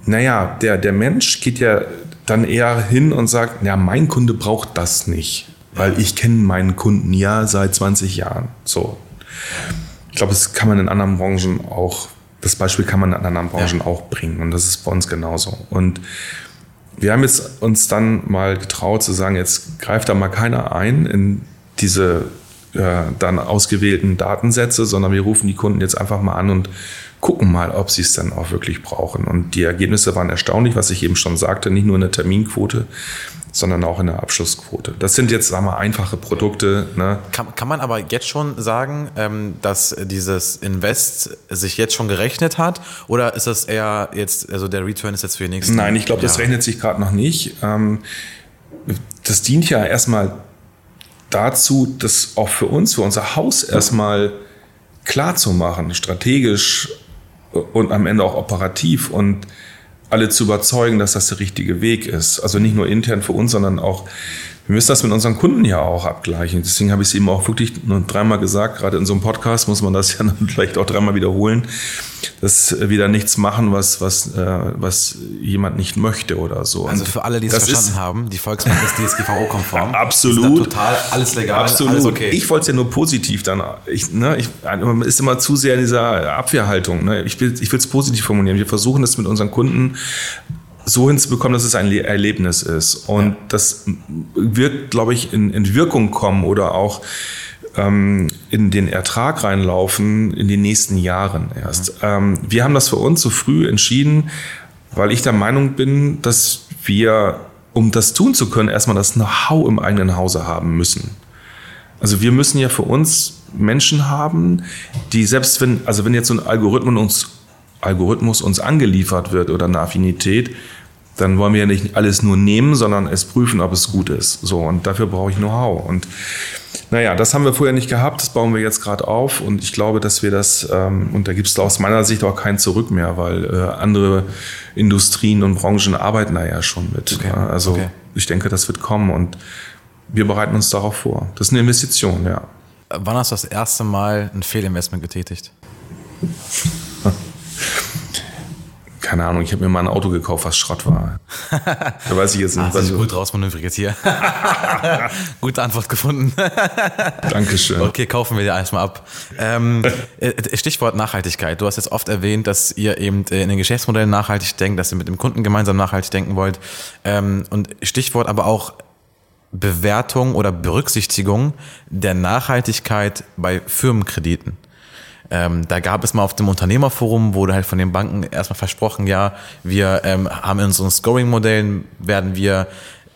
Naja, der, der Mensch geht ja dann eher hin und sagt, ja, mein Kunde braucht das nicht, weil ich kenne meinen Kunden ja seit 20 Jahren. So. Ich glaube, das kann man in anderen Branchen auch, das Beispiel kann man in anderen Branchen auch bringen und das ist bei uns genauso. Und wir haben jetzt uns dann mal getraut zu sagen, jetzt greift da mal keiner ein in diese äh, dann ausgewählten Datensätze, sondern wir rufen die Kunden jetzt einfach mal an und gucken mal, ob sie es dann auch wirklich brauchen. Und die Ergebnisse waren erstaunlich, was ich eben schon sagte, nicht nur in der Terminquote, sondern auch in der Abschlussquote. Das sind jetzt, sagen wir, einfache Produkte. Ne? Kann, kann man aber jetzt schon sagen, ähm, dass dieses Invest sich jetzt schon gerechnet hat? Oder ist das eher jetzt, also der Return ist jetzt für die nächsten Nein, ich glaube, das rechnet sich gerade noch nicht. Ähm, das dient ja erstmal dazu, das auch für uns, für unser Haus erstmal klar zu machen, strategisch und am Ende auch operativ und alle zu überzeugen, dass das der richtige Weg ist. Also nicht nur intern für uns, sondern auch, wir müssen das mit unseren Kunden ja auch abgleichen. Deswegen habe ich es eben auch wirklich nur dreimal gesagt, gerade in so einem Podcast muss man das ja dann vielleicht auch dreimal wiederholen, dass wir da nichts machen, was, was, äh, was jemand nicht möchte oder so. Also für alle, die es das verstanden haben, die Volksbank ist DSGVO-konform. Absolut. Total alles legal, Absolut. alles okay. Ich wollte es ja nur positiv dann. Ich, ne, ich, man ist immer zu sehr in dieser Abwehrhaltung. Ne? Ich will ich es positiv formulieren. Wir versuchen es mit unseren Kunden so hinzubekommen, dass es ein Le Erlebnis ist. Und das wird, glaube ich, in, in Wirkung kommen oder auch ähm, in den Ertrag reinlaufen in den nächsten Jahren erst. Ähm, wir haben das für uns so früh entschieden, weil ich der Meinung bin, dass wir, um das tun zu können, erstmal das Know-how im eigenen Hause haben müssen. Also wir müssen ja für uns Menschen haben, die selbst wenn, also wenn jetzt so ein Algorithmus uns, Algorithmus uns angeliefert wird oder eine Affinität, dann wollen wir ja nicht alles nur nehmen, sondern es prüfen, ob es gut ist. So, und dafür brauche ich Know-how. Und naja, das haben wir vorher nicht gehabt, das bauen wir jetzt gerade auf und ich glaube, dass wir das, ähm, und da gibt es aus meiner Sicht auch kein Zurück mehr, weil äh, andere Industrien und Branchen arbeiten da ja schon mit. Okay, Ja, also okay. ich denke, das wird kommen und wir bereiten uns darauf vor. Das ist eine Investition, ja. Wann hast du das erste Mal ein Fehlinvestment getätigt? Keine Ahnung, ich habe mir mal ein Auto gekauft, was Schrott war. da weiß ich jetzt nicht, was dich gut rausmanövriert hier. Gute Antwort gefunden. Dankeschön. Okay, kaufen wir dir erstmal ab. Ähm, äh, Stichwort Nachhaltigkeit. Du hast jetzt oft erwähnt, dass ihr eben äh, in den Geschäftsmodellen nachhaltig denkt, dass ihr mit dem Kunden gemeinsam nachhaltig denken wollt. Ähm, und Stichwort aber auch Bewertung oder Berücksichtigung der Nachhaltigkeit bei Firmenkrediten. Ähm, da gab es mal auf dem Unternehmerforum, wurde halt von den Banken erstmal versprochen, ja, wir ähm, haben in unseren Scoring-Modellen, werden wir,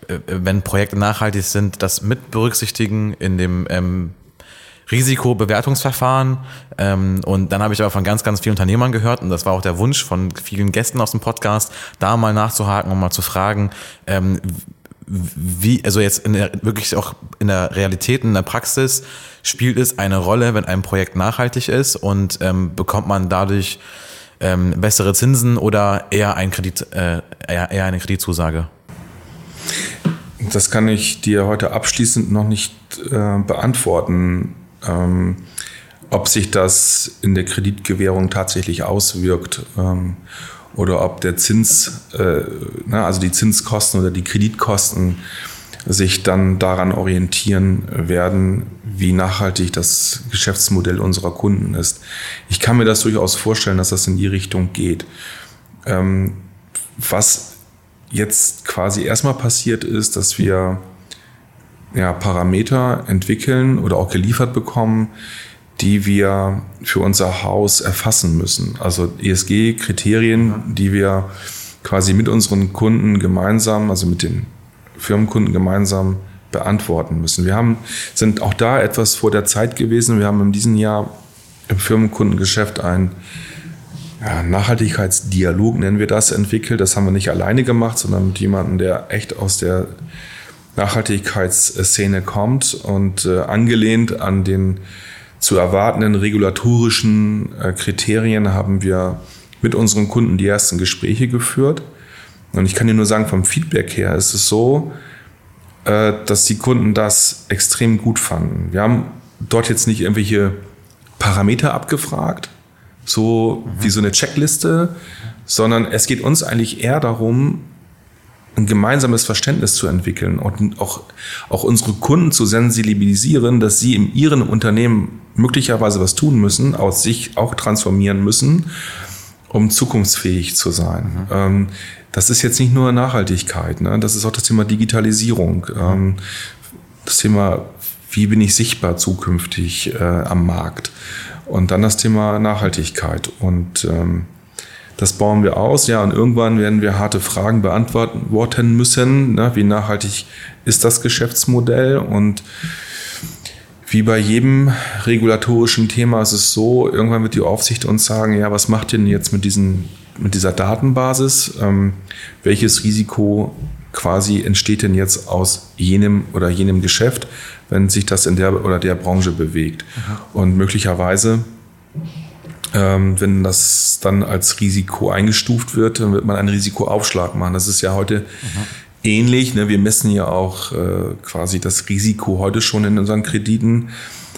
äh, wenn Projekte nachhaltig sind, das mit berücksichtigen in dem ähm, Risikobewertungsverfahren. Ähm, und dann habe ich aber von ganz, ganz vielen Unternehmern gehört, und das war auch der Wunsch von vielen Gästen aus dem Podcast, da mal nachzuhaken und mal zu fragen, ähm, wie, also jetzt in der, wirklich auch in der Realität, in der Praxis, spielt es eine Rolle, wenn ein Projekt nachhaltig ist und ähm, bekommt man dadurch ähm, bessere Zinsen oder eher, ein Kredit, äh, eher, eher eine Kreditzusage? Das kann ich dir heute abschließend noch nicht äh, beantworten, ähm, ob sich das in der Kreditgewährung tatsächlich auswirkt ähm, oder ob der Zins, äh, na, also die Zinskosten oder die Kreditkosten sich dann daran orientieren werden, wie nachhaltig das Geschäftsmodell unserer Kunden ist. Ich kann mir das durchaus vorstellen, dass das in die Richtung geht. Ähm, was jetzt quasi erstmal passiert ist, dass wir ja, Parameter entwickeln oder auch geliefert bekommen, die wir für unser Haus erfassen müssen. Also ESG-Kriterien, die wir quasi mit unseren Kunden gemeinsam, also mit den Firmenkunden gemeinsam beantworten müssen. Wir haben, sind auch da etwas vor der Zeit gewesen. Wir haben in diesem Jahr im Firmenkundengeschäft ein ja, Nachhaltigkeitsdialog, nennen wir das, entwickelt. Das haben wir nicht alleine gemacht, sondern mit jemandem, der echt aus der Nachhaltigkeitsszene kommt und äh, angelehnt an den zu erwartenden regulatorischen äh, Kriterien haben wir mit unseren Kunden die ersten Gespräche geführt. Und ich kann dir nur sagen, vom Feedback her ist es so, äh, dass die Kunden das extrem gut fanden. Wir haben dort jetzt nicht irgendwelche Parameter abgefragt, so mhm. wie so eine Checkliste, sondern es geht uns eigentlich eher darum, ein gemeinsames Verständnis zu entwickeln und auch, auch unsere Kunden zu sensibilisieren, dass sie in ihrem Unternehmen möglicherweise was tun müssen, aus sich auch transformieren müssen, um zukunftsfähig zu sein. Mhm. Das ist jetzt nicht nur Nachhaltigkeit, ne? das ist auch das Thema Digitalisierung, ähm, das Thema, wie bin ich sichtbar zukünftig äh, am Markt und dann das Thema Nachhaltigkeit und ähm, das bauen wir aus, ja, und irgendwann werden wir harte Fragen beantworten müssen. Ne? Wie nachhaltig ist das Geschäftsmodell? Und wie bei jedem regulatorischen Thema ist es so, irgendwann wird die Aufsicht uns sagen, ja, was macht ihr denn jetzt mit, diesen, mit dieser Datenbasis? Ähm, welches Risiko quasi entsteht denn jetzt aus jenem oder jenem Geschäft, wenn sich das in der oder der Branche bewegt? Mhm. Und möglicherweise ähm, wenn das dann als Risiko eingestuft wird, dann wird man einen Risikoaufschlag machen. Das ist ja heute mhm. ähnlich. Ne? Wir messen ja auch äh, quasi das Risiko heute schon in unseren Krediten.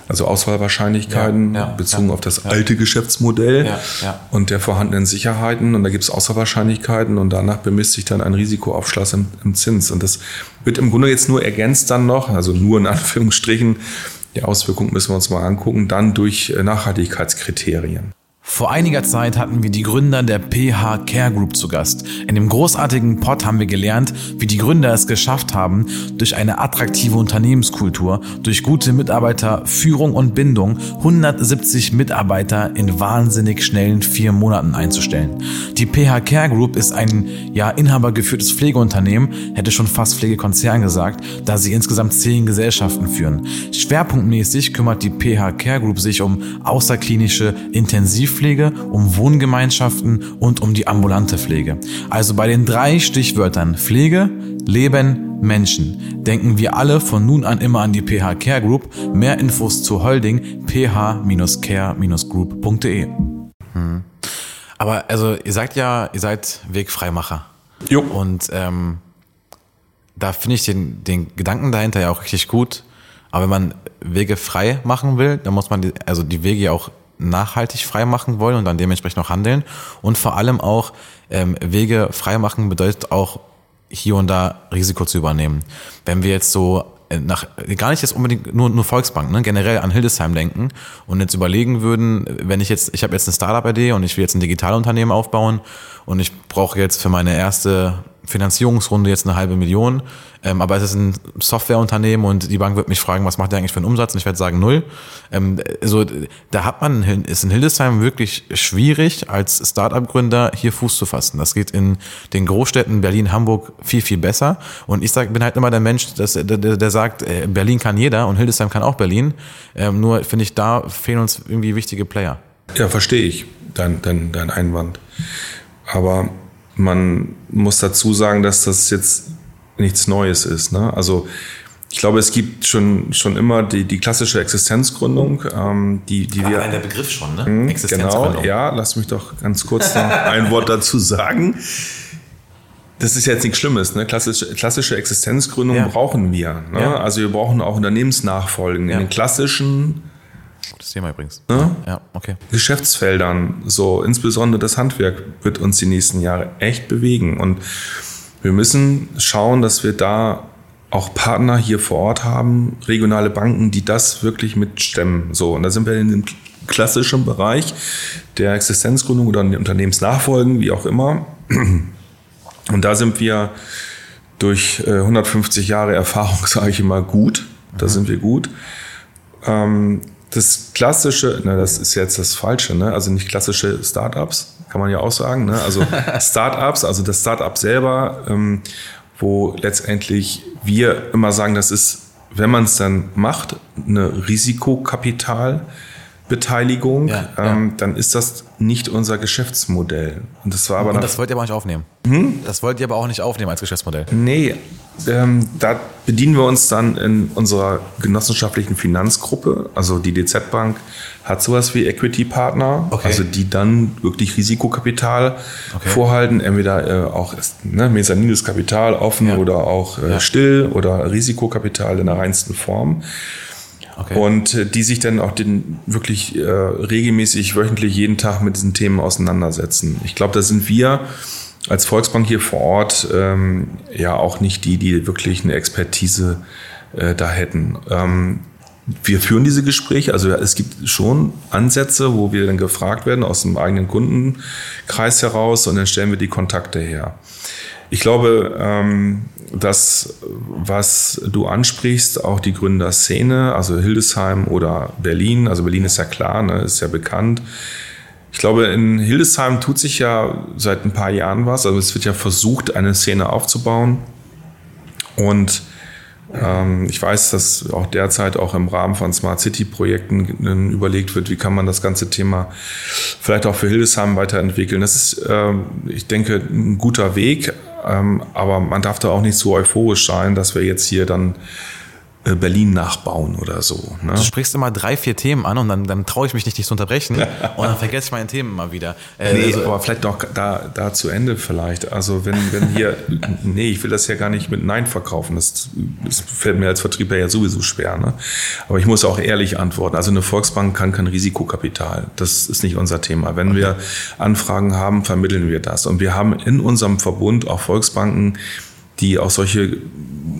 Also Auswahlwahrscheinlichkeiten ja, ja, bezogen ja, auf das alte Geschäftsmodell und der vorhandenen Sicherheiten. Und da gibt es Auswahlwahrscheinlichkeiten und danach bemisst sich dann ein Risikoaufschlag im, im Zins. Und das wird im Grunde jetzt nur ergänzt dann noch, also nur in Anführungsstrichen, die Auswirkungen müssen wir uns mal angucken, dann durch äh, Nachhaltigkeitskriterien. Vor einiger Zeit hatten wir die Gründer der PH Care Group zu Gast. In dem großartigen Pod haben wir gelernt, wie die Gründer es geschafft haben, durch eine attraktive Unternehmenskultur, durch gute Mitarbeiterführung und Bindung 170 Mitarbeiter in wahnsinnig schnellen vier Monaten einzustellen. Die PH Care Group ist ein ja inhabergeführtes Pflegeunternehmen, hätte schon fast Pflegekonzern gesagt, da sie insgesamt zehn Gesellschaften führen. Schwerpunktmäßig kümmert die PH Care Group sich um außerklinische Intensiv Intensivpflege, um Wohngemeinschaften und um die ambulante Pflege. Also bei den drei Stichwörtern Pflege, Leben, Menschen denken wir alle von nun an immer an die PH Care Group. Mehr Infos zu Holding ph-care-group.de. Hm. Aber also ihr sagt ja, ihr seid Wegfreimacher. Jo. Und ähm, da finde ich den, den Gedanken dahinter ja auch richtig gut. Aber wenn man Wege frei machen will, dann muss man die, also die Wege ja auch nachhaltig freimachen wollen und dann dementsprechend auch handeln. Und vor allem auch ähm, Wege freimachen bedeutet auch hier und da Risiko zu übernehmen. Wenn wir jetzt so äh, nach, gar nicht jetzt unbedingt nur, nur Volksbank, ne, generell an Hildesheim denken und jetzt überlegen würden, wenn ich jetzt, ich habe jetzt eine Startup-Idee und ich will jetzt ein Digitalunternehmen aufbauen und ich brauche jetzt für meine erste Finanzierungsrunde jetzt eine halbe Million, ähm, aber es ist ein Softwareunternehmen und die Bank wird mich fragen, was macht der eigentlich für einen Umsatz und ich werde sagen null. Ähm, so, da hat man, ist in Hildesheim wirklich schwierig als Startup-Gründer hier Fuß zu fassen. Das geht in den Großstädten Berlin, Hamburg viel, viel besser und ich sag, bin halt immer der Mensch, dass, der, der sagt, äh, Berlin kann jeder und Hildesheim kann auch Berlin, ähm, nur finde ich, da fehlen uns irgendwie wichtige Player. Ja, verstehe ich, dein, dein, dein Einwand. Aber man muss dazu sagen, dass das jetzt nichts Neues ist. Ne? Also ich glaube, es gibt schon, schon immer die, die klassische Existenzgründung, ähm, die, die wir. der Begriff schon, ne? Mh, Existenzgründung. Genau, ja, lass mich doch ganz kurz noch ein Wort dazu sagen. Das ist jetzt nichts Schlimmes. Ne? Klassische, klassische Existenzgründung ja. brauchen wir. Ne? Ja. Also wir brauchen auch Unternehmensnachfolgen ja. in den klassischen Gutes Thema übrigens. Ne? Ja, okay. Geschäftsfeldern, so insbesondere das Handwerk wird uns die nächsten Jahre echt bewegen. Und wir müssen schauen, dass wir da auch Partner hier vor Ort haben, regionale Banken, die das wirklich mitstemmen. So, und da sind wir in dem klassischen Bereich der Existenzgründung oder Unternehmensnachfolgen, wie auch immer. Und da sind wir durch 150 äh, Jahre Erfahrung, sage ich immer, gut. Da mhm. sind wir gut. Ähm, das klassische, na, das ist jetzt das Falsche, ne? also nicht klassische Startups, kann man ja auch sagen. Ne? Also Startups, also das Startup selber, ähm, wo letztendlich wir immer sagen, das ist, wenn man es dann macht, eine Risikokapital Beteiligung, Ja, ähm, ja. dann ist das nicht unser Geschäftsmodell. Und das war aber Und das wollt ihr aber auch nicht aufnehmen. Das wollt ihr aber auch nicht aufnehmen als Geschäftsmodell. Nee, ähm, da bedienen wir uns dann in unserer genossenschaftlichen Finanzgruppe. Also die DZ Bank hat sowas wie Equity Partner, Okay. also die dann wirklich Risikokapital Okay. vorhalten, entweder äh, auch ne, mezzaninus Kapital offen Ja. oder auch äh, still oder Risikokapital in der reinsten Form. Okay. Und äh, die sich dann auch den wirklich äh, regelmäßig, wöchentlich, jeden Tag mit diesen Themen auseinandersetzen. Ich glaube, da sind wir als Volksbank hier vor Ort ähm, ja auch nicht die, die wirklich eine Expertise äh, da hätten. Ähm, wir führen diese Gespräche, also es gibt schon Ansätze, wo wir dann gefragt werden aus dem eigenen Kundenkreis heraus und dann stellen wir die Kontakte her. Ich glaube, ähm, das, was du ansprichst, auch die Gründerszene, also Hildesheim oder Berlin, also Berlin ist ja klar, ne, ist ja bekannt. Ich glaube, in Hildesheim tut sich ja seit ein paar Jahren was. Also es wird ja versucht, eine Szene aufzubauen. Und ähm, ich weiß, dass auch derzeit auch im Rahmen von Smart City-Projekten äh, überlegt wird, wie kann man das ganze Thema vielleicht auch für Hildesheim weiterentwickeln. Das ist, ähm, ich denke, ein guter Weg, aber man darf da auch nicht so euphorisch sein, dass wir jetzt hier dann Berlin nachbauen oder so. Ne? Du sprichst immer drei, vier Themen an und dann, dann traue ich mich nicht, dich zu unterbrechen. und dann vergesse ich meine Themen immer wieder. Äh, Nee, also- aber vielleicht noch da, da zu Ende vielleicht. Also wenn, wenn hier, nee, ich will das ja gar nicht mit Nein verkaufen. Das, das fällt mir als Vertriebler ja sowieso schwer. Ne? Aber ich muss auch ehrlich antworten. Also eine Volksbank kann kein Risikokapital. Das ist nicht unser Thema. Wenn wir Anfragen haben, vermitteln wir das. Und wir haben in unserem Verbund auch Volksbanken, die auch solche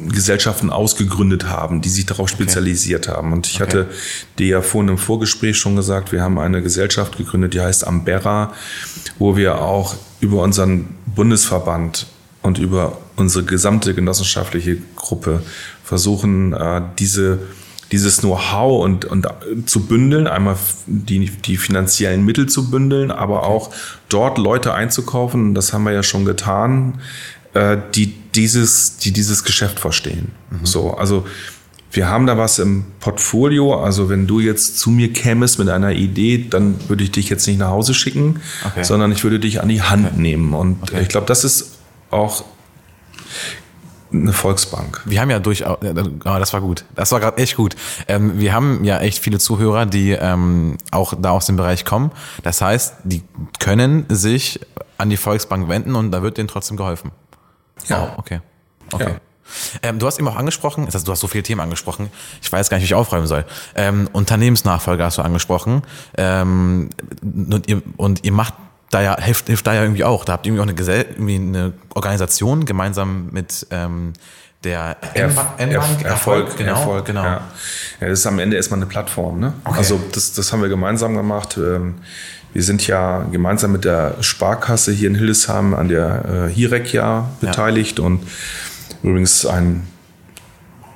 Gesellschaften ausgegründet haben, die sich darauf spezialisiert haben. Und ich Okay. hatte dir ja vorhin im Vorgespräch schon gesagt, wir haben eine Gesellschaft gegründet, die heißt Ambera, wo wir auch über unseren Bundesverband und über unsere gesamte genossenschaftliche Gruppe versuchen, äh, diese dieses Know-how und, und zu bündeln, einmal die, die finanziellen Mittel zu bündeln, aber auch dort Leute einzukaufen, das haben wir ja schon getan, äh, die dieses, die dieses Geschäft verstehen. So, also wir haben da was im Portfolio. Also wenn du jetzt zu mir kämest mit einer Idee, dann würde ich dich jetzt nicht nach Hause schicken, Okay. sondern ich würde dich an die Hand nehmen. Und ich glaube, das ist auch eine Volksbank. Wir haben ja durchaus, äh, ah, das war gut, das war gerade echt gut. Ähm, wir haben ja echt viele Zuhörer, die ähm, auch da aus dem Bereich kommen. Das heißt, die können sich an die Volksbank wenden und da wird denen trotzdem geholfen. Ja. Oh, okay. Okay. Ja. Ähm, du hast eben auch angesprochen, du hast so viele Themen angesprochen, ich weiß gar nicht, wie ich aufräumen soll. Ähm, Unternehmensnachfolge hast du angesprochen. Ähm, und, ihr, und ihr macht da ja, hilft, hilft da ja irgendwie auch. Da habt ihr irgendwie auch eine, Gesell irgendwie eine Organisation gemeinsam mit ähm, der Erf N-Bank- N-Bank, Erf Erfolg, genau, Erfolg, genau. Ja. ja, das ist am Ende erstmal eine Plattform. Ne? Okay. Also das, das haben wir gemeinsam gemacht. Ähm, Wir sind ja gemeinsam mit der Sparkasse hier in Hildesheim an der äh, Hirek ja beteiligt und übrigens ein,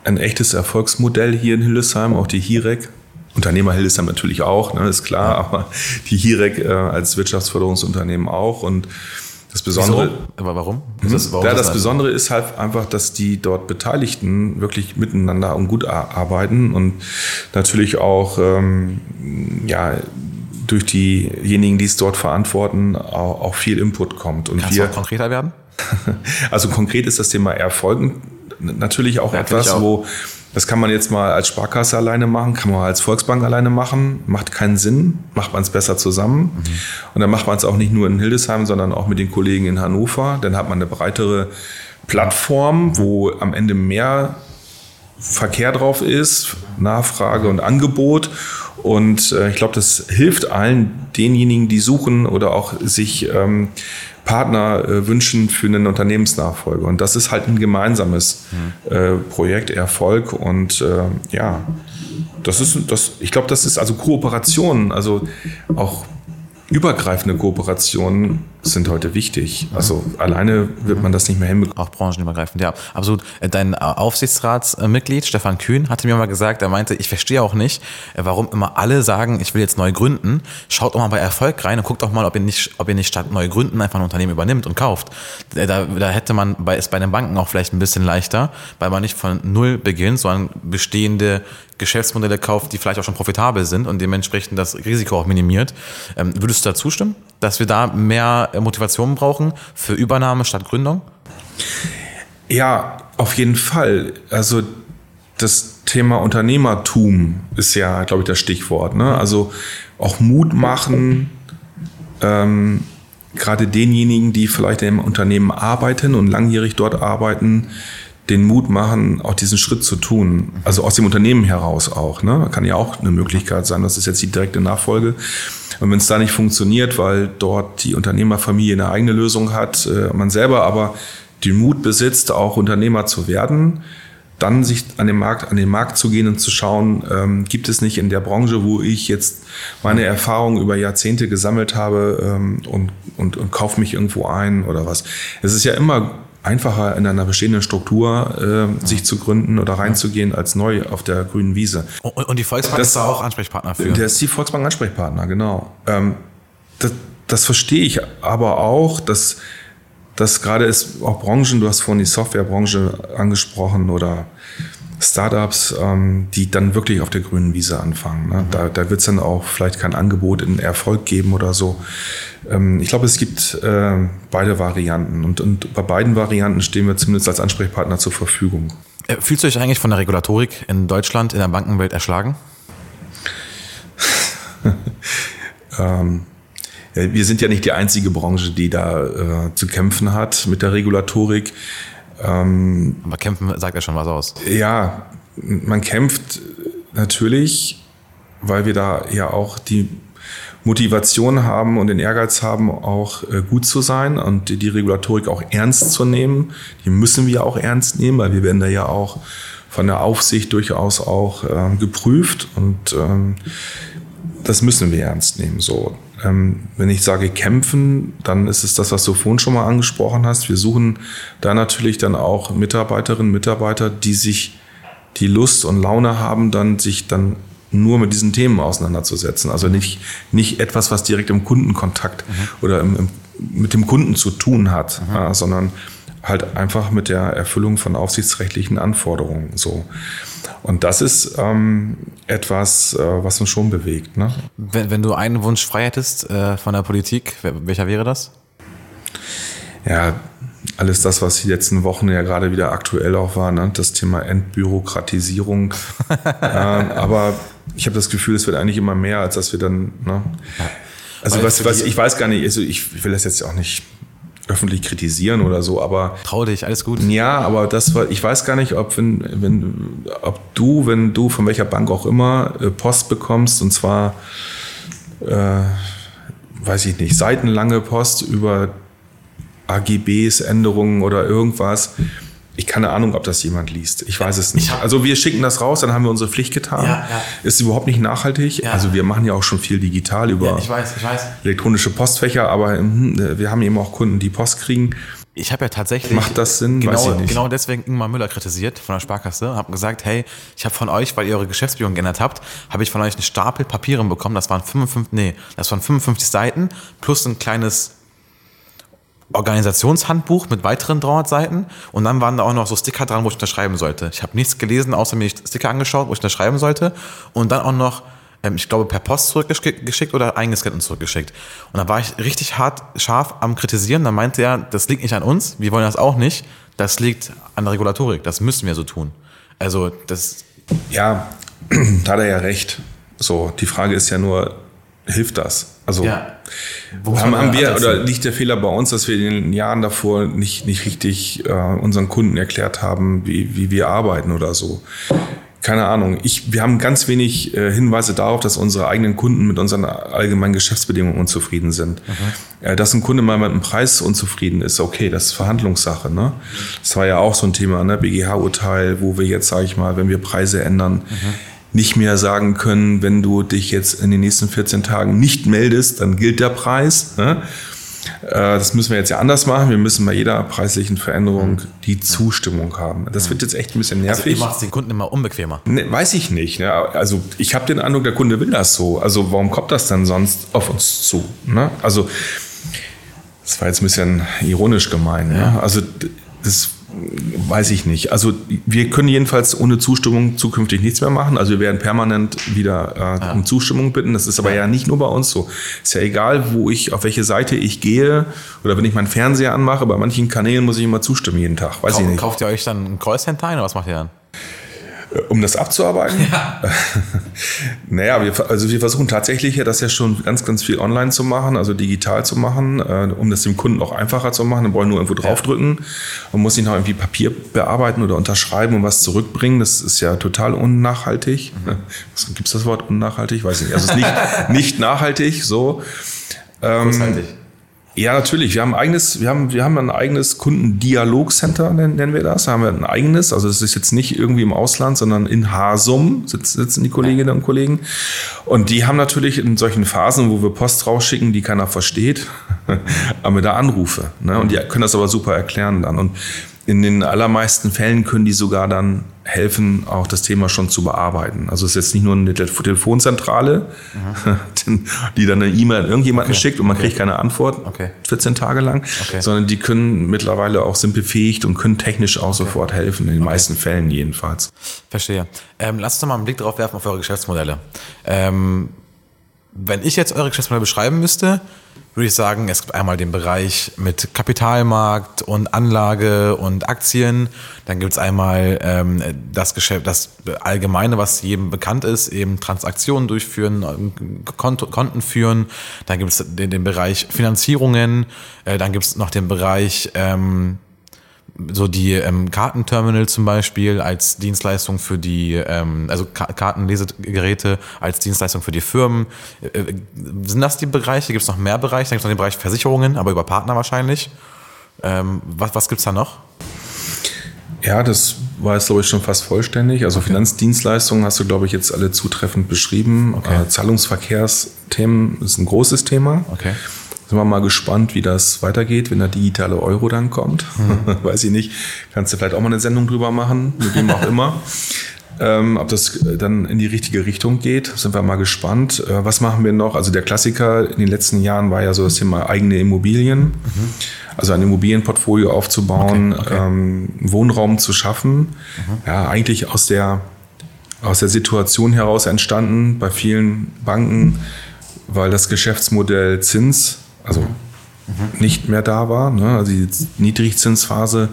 ein echtes Erfolgsmodell hier in Hildesheim, auch die Hirek. Unternehmer Hildesheim natürlich auch, ne, ist klar, aber die Hirek äh, als Wirtschaftsförderungsunternehmen auch und das Besondere, Wieso? Aber warum? Ist das, warum ja, das das Besondere ist halt einfach, dass die dort Beteiligten wirklich miteinander und gut ar- arbeiten und natürlich auch ähm, ja, durch diejenigen, die es dort verantworten, auch, auch viel Input kommt. Und Kannst du wir, auch konkreter werden? also konkret ist das Thema Erfolgen natürlich auch Ja, etwas, auch. wo das kann man jetzt mal als Sparkasse alleine machen, kann man als Volksbank alleine machen, macht keinen Sinn, macht man es besser zusammen. Mhm. Und dann macht man es auch nicht nur in Hildesheim, sondern auch mit den Kollegen in Hannover. Dann hat man eine breitere Plattform, wo am Ende mehr Verkehr drauf ist, Nachfrage und Angebot. Und äh, ich glaube, das hilft allen denjenigen, die suchen oder auch sich ähm, Partner äh, wünschen für einen Unternehmensnachfolge. Und das ist halt ein gemeinsames äh, Projekt, Erfolg. Und äh, ja, das ist, das, ich glaube, das ist also Kooperation, also auch übergreifende Kooperationen sind heute wichtig. Also alleine wird man das nicht mehr hinbekommen. Auch branchenübergreifend, ja, absolut. Äh, dein äh, Aufsichtsratsmitglied Stefan Kühn hatte mir mal gesagt, er meinte, ich verstehe auch nicht, äh, warum immer alle sagen, ich will jetzt neu gründen. Schaut doch mal bei Erfolg rein und guckt doch mal, ob ihr nicht, ob ihr nicht statt neu gründen einfach ein Unternehmen übernimmt und kauft. Da, da hätte man bei, ist bei den Banken auch vielleicht ein bisschen leichter, weil man nicht von null beginnt, sondern bestehende Geschäftsmodelle kauft, die vielleicht auch schon profitabel sind und dementsprechend das Risiko auch minimiert. Ähm, würdest du da zustimmen, dass wir da mehr Motivation brauchen für Übernahme statt Gründung? Ja, auf jeden Fall. Also das Thema Unternehmertum ist ja, glaube ich, das Stichwort. Ne? Also auch Mut machen, ähm, gerade denjenigen, die vielleicht im Unternehmen arbeiten und langjährig dort arbeiten, den Mut machen, auch diesen Schritt zu tun. Also aus dem Unternehmen heraus auch. Ne? Kann ja auch eine Möglichkeit sein. Das ist jetzt die direkte Nachfolge. Und wenn es da nicht funktioniert, weil dort die Unternehmerfamilie eine eigene Lösung hat, äh, man selber aber den Mut besitzt, auch Unternehmer zu werden, dann sich an den Markt, an den Markt zu gehen und zu schauen, ähm, gibt es nicht in der Branche, wo ich jetzt meine Erfahrungen über Jahrzehnte gesammelt habe ähm, und, und, und kaufe mich irgendwo ein oder was. Es ist ja immer einfacher in einer bestehenden Struktur äh, sich zu gründen oder reinzugehen als neu auf der grünen Wiese. Und, und die Volksbank das, ist da auch Ansprechpartner für? Der ist die Volksbank Ansprechpartner, genau. Ähm, das, das verstehe ich aber auch, dass, dass gerade ist auch Branchen, du hast vorhin die Softwarebranche angesprochen oder Startups, ähm, die dann wirklich auf der grünen Wiese anfangen. Ne? Da, da wird es dann auch vielleicht kein Angebot in Erfolg geben oder so. Ähm, ich glaube, es gibt äh, beide Varianten und, und bei beiden Varianten stehen wir zumindest als Ansprechpartner zur Verfügung. Äh, fühlst du dich eigentlich von der Regulatorik in Deutschland, in der Bankenwelt erschlagen? ähm, wir sind ja nicht die einzige Branche, die da äh, zu kämpfen hat mit der Regulatorik. Ähm, Aber kämpfen sagt ja schon was aus. Ja, man kämpft natürlich, weil wir da ja auch die Motivation haben und den Ehrgeiz haben, auch äh, gut zu sein und die Regulatorik auch ernst zu nehmen. Die müssen wir auch ernst nehmen, weil wir werden da ja auch von der Aufsicht durchaus auch äh, geprüft und ähm, das müssen wir ernst nehmen. So, wenn ich sage kämpfen, dann ist es das, was du vorhin schon mal angesprochen hast. Wir suchen da natürlich dann auch Mitarbeiterinnen, Mitarbeiter, die sich die Lust und Laune haben, dann sich dann nur mit diesen Themen auseinanderzusetzen. Also nicht, nicht etwas, was direkt im Kundenkontakt mhm. oder im, im, mit dem Kunden zu tun hat, mhm. ja, sondern halt einfach mit der Erfüllung von aufsichtsrechtlichen Anforderungen. So. Und das ist ähm, etwas, äh, was uns schon bewegt. Ne? Wenn, wenn du einen Wunsch frei hättest äh, von der Politik, welcher wäre das? Ja, alles das, was die letzten Wochen ja gerade wieder aktuell auch war, ne? das Thema Entbürokratisierung. ja, aber ich habe das Gefühl, es wird eigentlich immer mehr, als dass wir dann. Ne? Also was, was ich weiß gar nicht, also ich will das jetzt auch nicht öffentlich kritisieren oder so, aber. Trau dich, alles gut. Ja, aber das war, ich weiß gar nicht, ob, wenn, wenn, ob du, wenn du von welcher Bank auch immer äh, Post bekommst, und zwar, äh, weiß ich nicht, seitenlange Post über AGBs, Änderungen oder irgendwas. Ich keine Ahnung, ob das jemand liest. Ich weiß es nicht. Also wir schicken das raus, dann haben wir unsere Pflicht getan. Ja, ja. Ist überhaupt nicht nachhaltig. Ja. Also wir machen ja auch schon viel digital über ich weiß, ich weiß. elektronische Postfächer, aber hm, wir haben eben auch Kunden, die Post kriegen. Ich habe ja tatsächlich. Macht das Sinn? Genau, genau deswegen Ingmar Müller kritisiert von der Sparkasse. Habe gesagt, hey, ich habe von euch, weil ihr eure Geschäftsführung geändert habt, habe ich von euch einen Stapel Papieren bekommen. Das waren 55, nee, das waren 55 Seiten plus ein kleines Organisationshandbuch mit weiteren 300 Seiten und dann waren da auch noch so Sticker dran, wo ich unterschreiben sollte. Ich habe nichts gelesen, außer mir Sticker angeschaut, wo ich unterschreiben sollte und dann auch noch, ähm, ich glaube, per Post zurückgeschickt oder eingescannt und zurückgeschickt. Und da war ich richtig hart scharf am Kritisieren. Da meinte er, das liegt nicht an uns, wir wollen das auch nicht, das liegt an der Regulatorik, das müssen wir so tun. Also das... Ja, da hat er ja recht. So, die Frage ist ja nur, hilft das? Also ja. haben, haben wir oder liegt der Fehler bei uns, dass wir in den Jahren davor nicht, nicht richtig äh, unseren Kunden erklärt haben, wie, wie wir arbeiten oder so? Keine Ahnung. Ich, wir haben ganz wenig äh, Hinweise darauf, dass unsere eigenen Kunden mit unseren allgemeinen Geschäftsbedingungen unzufrieden sind. Mhm. Äh, dass ein Kunde mal mit einem Preis unzufrieden ist, okay, das ist Verhandlungssache. Ne? Das war ja auch so ein Thema, ne? BGH-Urteil, wo wir jetzt, sage ich mal, wenn wir Preise ändern, mhm nicht mehr sagen können, wenn du dich jetzt in den nächsten 14 Tagen nicht meldest, dann gilt der Preis. Ne? Äh, das müssen wir jetzt ja anders machen. Wir müssen bei jeder preislichen Veränderung mhm. die Zustimmung haben. Das wird jetzt echt ein bisschen nervig. Also ihr macht den Kunden immer unbequemer. Ne, weiß ich nicht. Ne? Also ich habe den Eindruck, der Kunde will das so. Also warum kommt das dann sonst auf uns zu? Ne? Also das war jetzt ein bisschen ironisch gemeint. Ne? Ja. Also das weiß ich nicht. Also wir können jedenfalls ohne Zustimmung zukünftig nichts mehr machen. Also wir werden permanent wieder äh, ja. um Zustimmung bitten. Das ist aber ja. ja nicht nur bei uns so. Ist ja egal, wo ich, auf welche Seite ich gehe oder wenn ich meinen Fernseher anmache. Bei manchen Kanälen muss ich immer zustimmen jeden Tag. Weiß Kauf, ich nicht. Kauft ihr euch dann ein Kreuzhändler oder was macht ihr dann? Äh, um das abzuarbeiten? Ja. naja, wir, also wir versuchen tatsächlich ja das ja schon ganz, ganz viel online zu machen, also digital zu machen, äh, um das dem Kunden auch einfacher zu machen. Dann wollen nur irgendwo draufdrücken und muss nicht noch irgendwie Papier bearbeiten oder unterschreiben und was zurückbringen. Das ist ja total unnachhaltig. Mhm. Gibt es das Wort unnachhaltig? Weiß ich nicht. Also es ist nicht, nicht nachhaltig so. Ähm, ja, natürlich. Wir haben ein eigenes, wir haben, wir haben ein eigenes Kundendialogcenter, nennen, wir das. Da haben wir ein eigenes. Also das ist jetzt nicht irgendwie im Ausland, sondern in Hasum sitzen die Kolleginnen und Kollegen. Und die haben natürlich in solchen Phasen, wo wir Post rausschicken, die keiner versteht, haben wir da Anrufe. Ne? Und die können das aber super erklären dann. Und in den allermeisten Fällen können die sogar dann helfen, auch das Thema schon zu bearbeiten. Also es ist jetzt nicht nur eine Telefonzentrale, mhm. die dann eine E-Mail an irgendjemanden okay. schickt und man okay. kriegt keine Antwort okay. 14 Tage lang, sondern die können mittlerweile auch sind befähigt und können technisch auch sofort helfen, in den meisten Fällen jedenfalls. Verstehe. Ähm, lass uns doch mal einen Blick drauf werfen auf eure Geschäftsmodelle. Ähm, wenn ich jetzt eure Geschäftsmodelle beschreiben müsste, würde ich sagen, es gibt einmal den Bereich mit Kapitalmarkt und Anlage und Aktien. Dann gibt es einmal ähm, das Geschäft, das Allgemeine, was jedem bekannt ist, eben Transaktionen durchführen, Konto, Konten führen. Dann gibt es den, den Bereich Finanzierungen. Äh, dann gibt es noch den Bereich ähm, so die ähm, Kartenterminal zum Beispiel als Dienstleistung für die, ähm, also Ka Kartenlesegeräte als Dienstleistung für die Firmen. Äh, äh sind das die Bereiche? Gibt es noch mehr Bereiche? Dann gibt es noch den Bereich Versicherungen, aber über Partner wahrscheinlich. Ähm, was was gibt es da noch? Ja, das war jetzt, glaube ich, schon fast vollständig. Also okay. Finanzdienstleistungen hast du, glaube ich, jetzt alle zutreffend beschrieben. Okay. Äh, Zahlungsverkehrsthemen ist ein großes Thema. Okay. Sind wir mal gespannt, wie das weitergeht, wenn der digitale Euro dann kommt. Mhm. Weiß ich nicht. Kannst du vielleicht auch mal eine Sendung drüber machen, mit wem auch immer. Ähm, ob das dann in die richtige Richtung geht, sind wir mal gespannt. Äh, was machen wir noch? Also der Klassiker in den letzten Jahren war ja so das Thema eigene Immobilien. Mhm. Also ein Immobilienportfolio aufzubauen, okay, okay. Ähm, Wohnraum zu schaffen. Mhm. Ja, eigentlich aus der, aus der Situation heraus entstanden bei vielen Banken, weil das Geschäftsmodell Zins also mhm. nicht mehr da war. Ne? Also die Niedrigzinsphase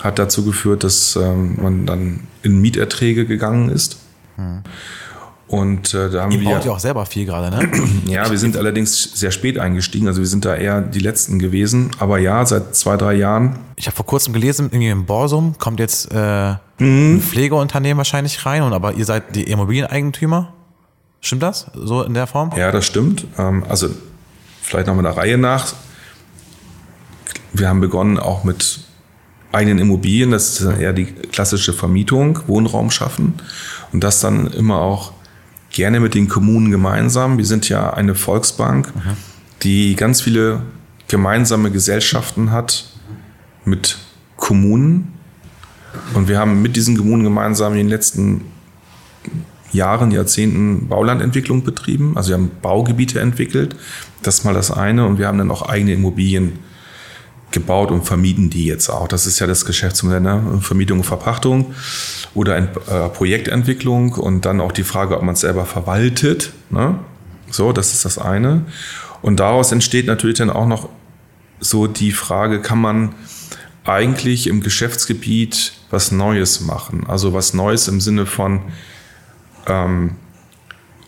hat dazu geführt, dass ähm, man dann in Mieterträge gegangen ist. Mhm. Und äh, da haben Ihr wir. baut ja auch selber viel gerade, ne? ja, wir sind allerdings sehr spät eingestiegen. Also wir sind da eher die Letzten gewesen. Aber ja, seit zwei, drei Jahren. Ich habe vor kurzem gelesen, irgendwie im Borsum kommt jetzt äh, mhm. ein Pflegeunternehmen wahrscheinlich rein. Und aber ihr seid die Immobilieneigentümer. Stimmt das? So in der Form? Ja, das stimmt. Ähm, also vielleicht noch mal der Reihe nach. Wir haben begonnen auch mit eigenen Immobilien, das ist eher die klassische Vermietung, Wohnraum schaffen und das dann immer auch gerne mit den Kommunen gemeinsam. Wir sind ja eine Volksbank, mhm. die ganz viele gemeinsame Gesellschaften hat mit Kommunen und wir haben mit diesen Kommunen gemeinsam in den letzten Jahren, Jahrzehnten Baulandentwicklung betrieben. Also wir haben Baugebiete entwickelt. Das ist mal das eine. Und wir haben dann auch eigene Immobilien gebaut und vermieten die jetzt auch. Das ist ja das Geschäftsmodell, ne? Vermietung und Verpachtung oder ein, äh, Projektentwicklung und dann auch die Frage, ob man es selber verwaltet. Ne? So, das ist das eine. Und daraus entsteht natürlich dann auch noch so die Frage, kann man eigentlich im Geschäftsgebiet was Neues machen? Also was Neues im Sinne von, ähm,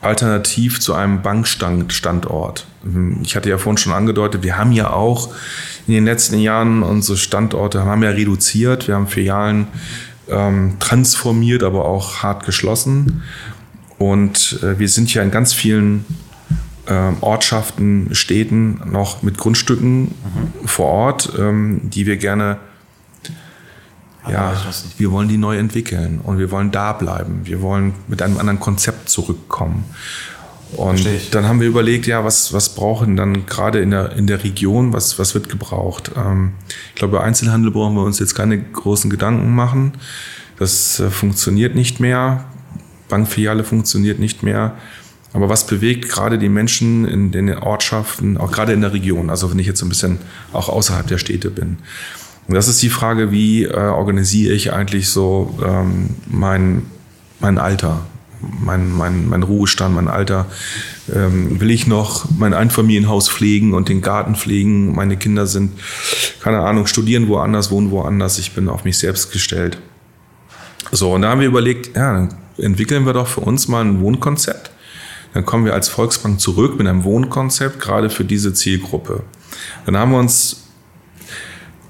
alternativ zu einem Bankstandort. Ich hatte ja vorhin schon angedeutet, wir haben ja auch in den letzten Jahren unsere Standorte haben ja reduziert. Wir haben Filialen ähm, transformiert, aber auch hart geschlossen. Und äh, wir sind ja in ganz vielen äh, Ortschaften, Städten noch mit Grundstücken mhm. vor Ort, ähm, die wir gerne ja, wir wollen die neu entwickeln und wir wollen da bleiben. Wir wollen mit einem anderen Konzept zurückkommen. Und dann haben wir überlegt, ja, was, was brauchen dann gerade in der, in der Region, was, was wird gebraucht? Ähm, ich glaube, bei Einzelhandel brauchen wir uns jetzt keine großen Gedanken machen. Das äh, funktioniert nicht mehr. Bankfiliale funktioniert nicht mehr. Aber was bewegt gerade die Menschen in den Ortschaften, auch gerade in der Region, also wenn ich jetzt ein bisschen auch außerhalb der Städte bin? Das ist die Frage, wie äh, organisiere ich eigentlich so ähm, mein, mein Alter, mein, mein, mein Ruhestand, mein Alter. Ähm, will ich noch mein Einfamilienhaus pflegen und den Garten pflegen? Meine Kinder sind, keine Ahnung, studieren woanders, wohnen woanders. Ich bin auf mich selbst gestellt. So, und da haben wir überlegt, ja, dann entwickeln wir doch für uns mal ein Wohnkonzept. Dann kommen wir als Volksbank zurück mit einem Wohnkonzept, gerade für diese Zielgruppe. Dann haben wir uns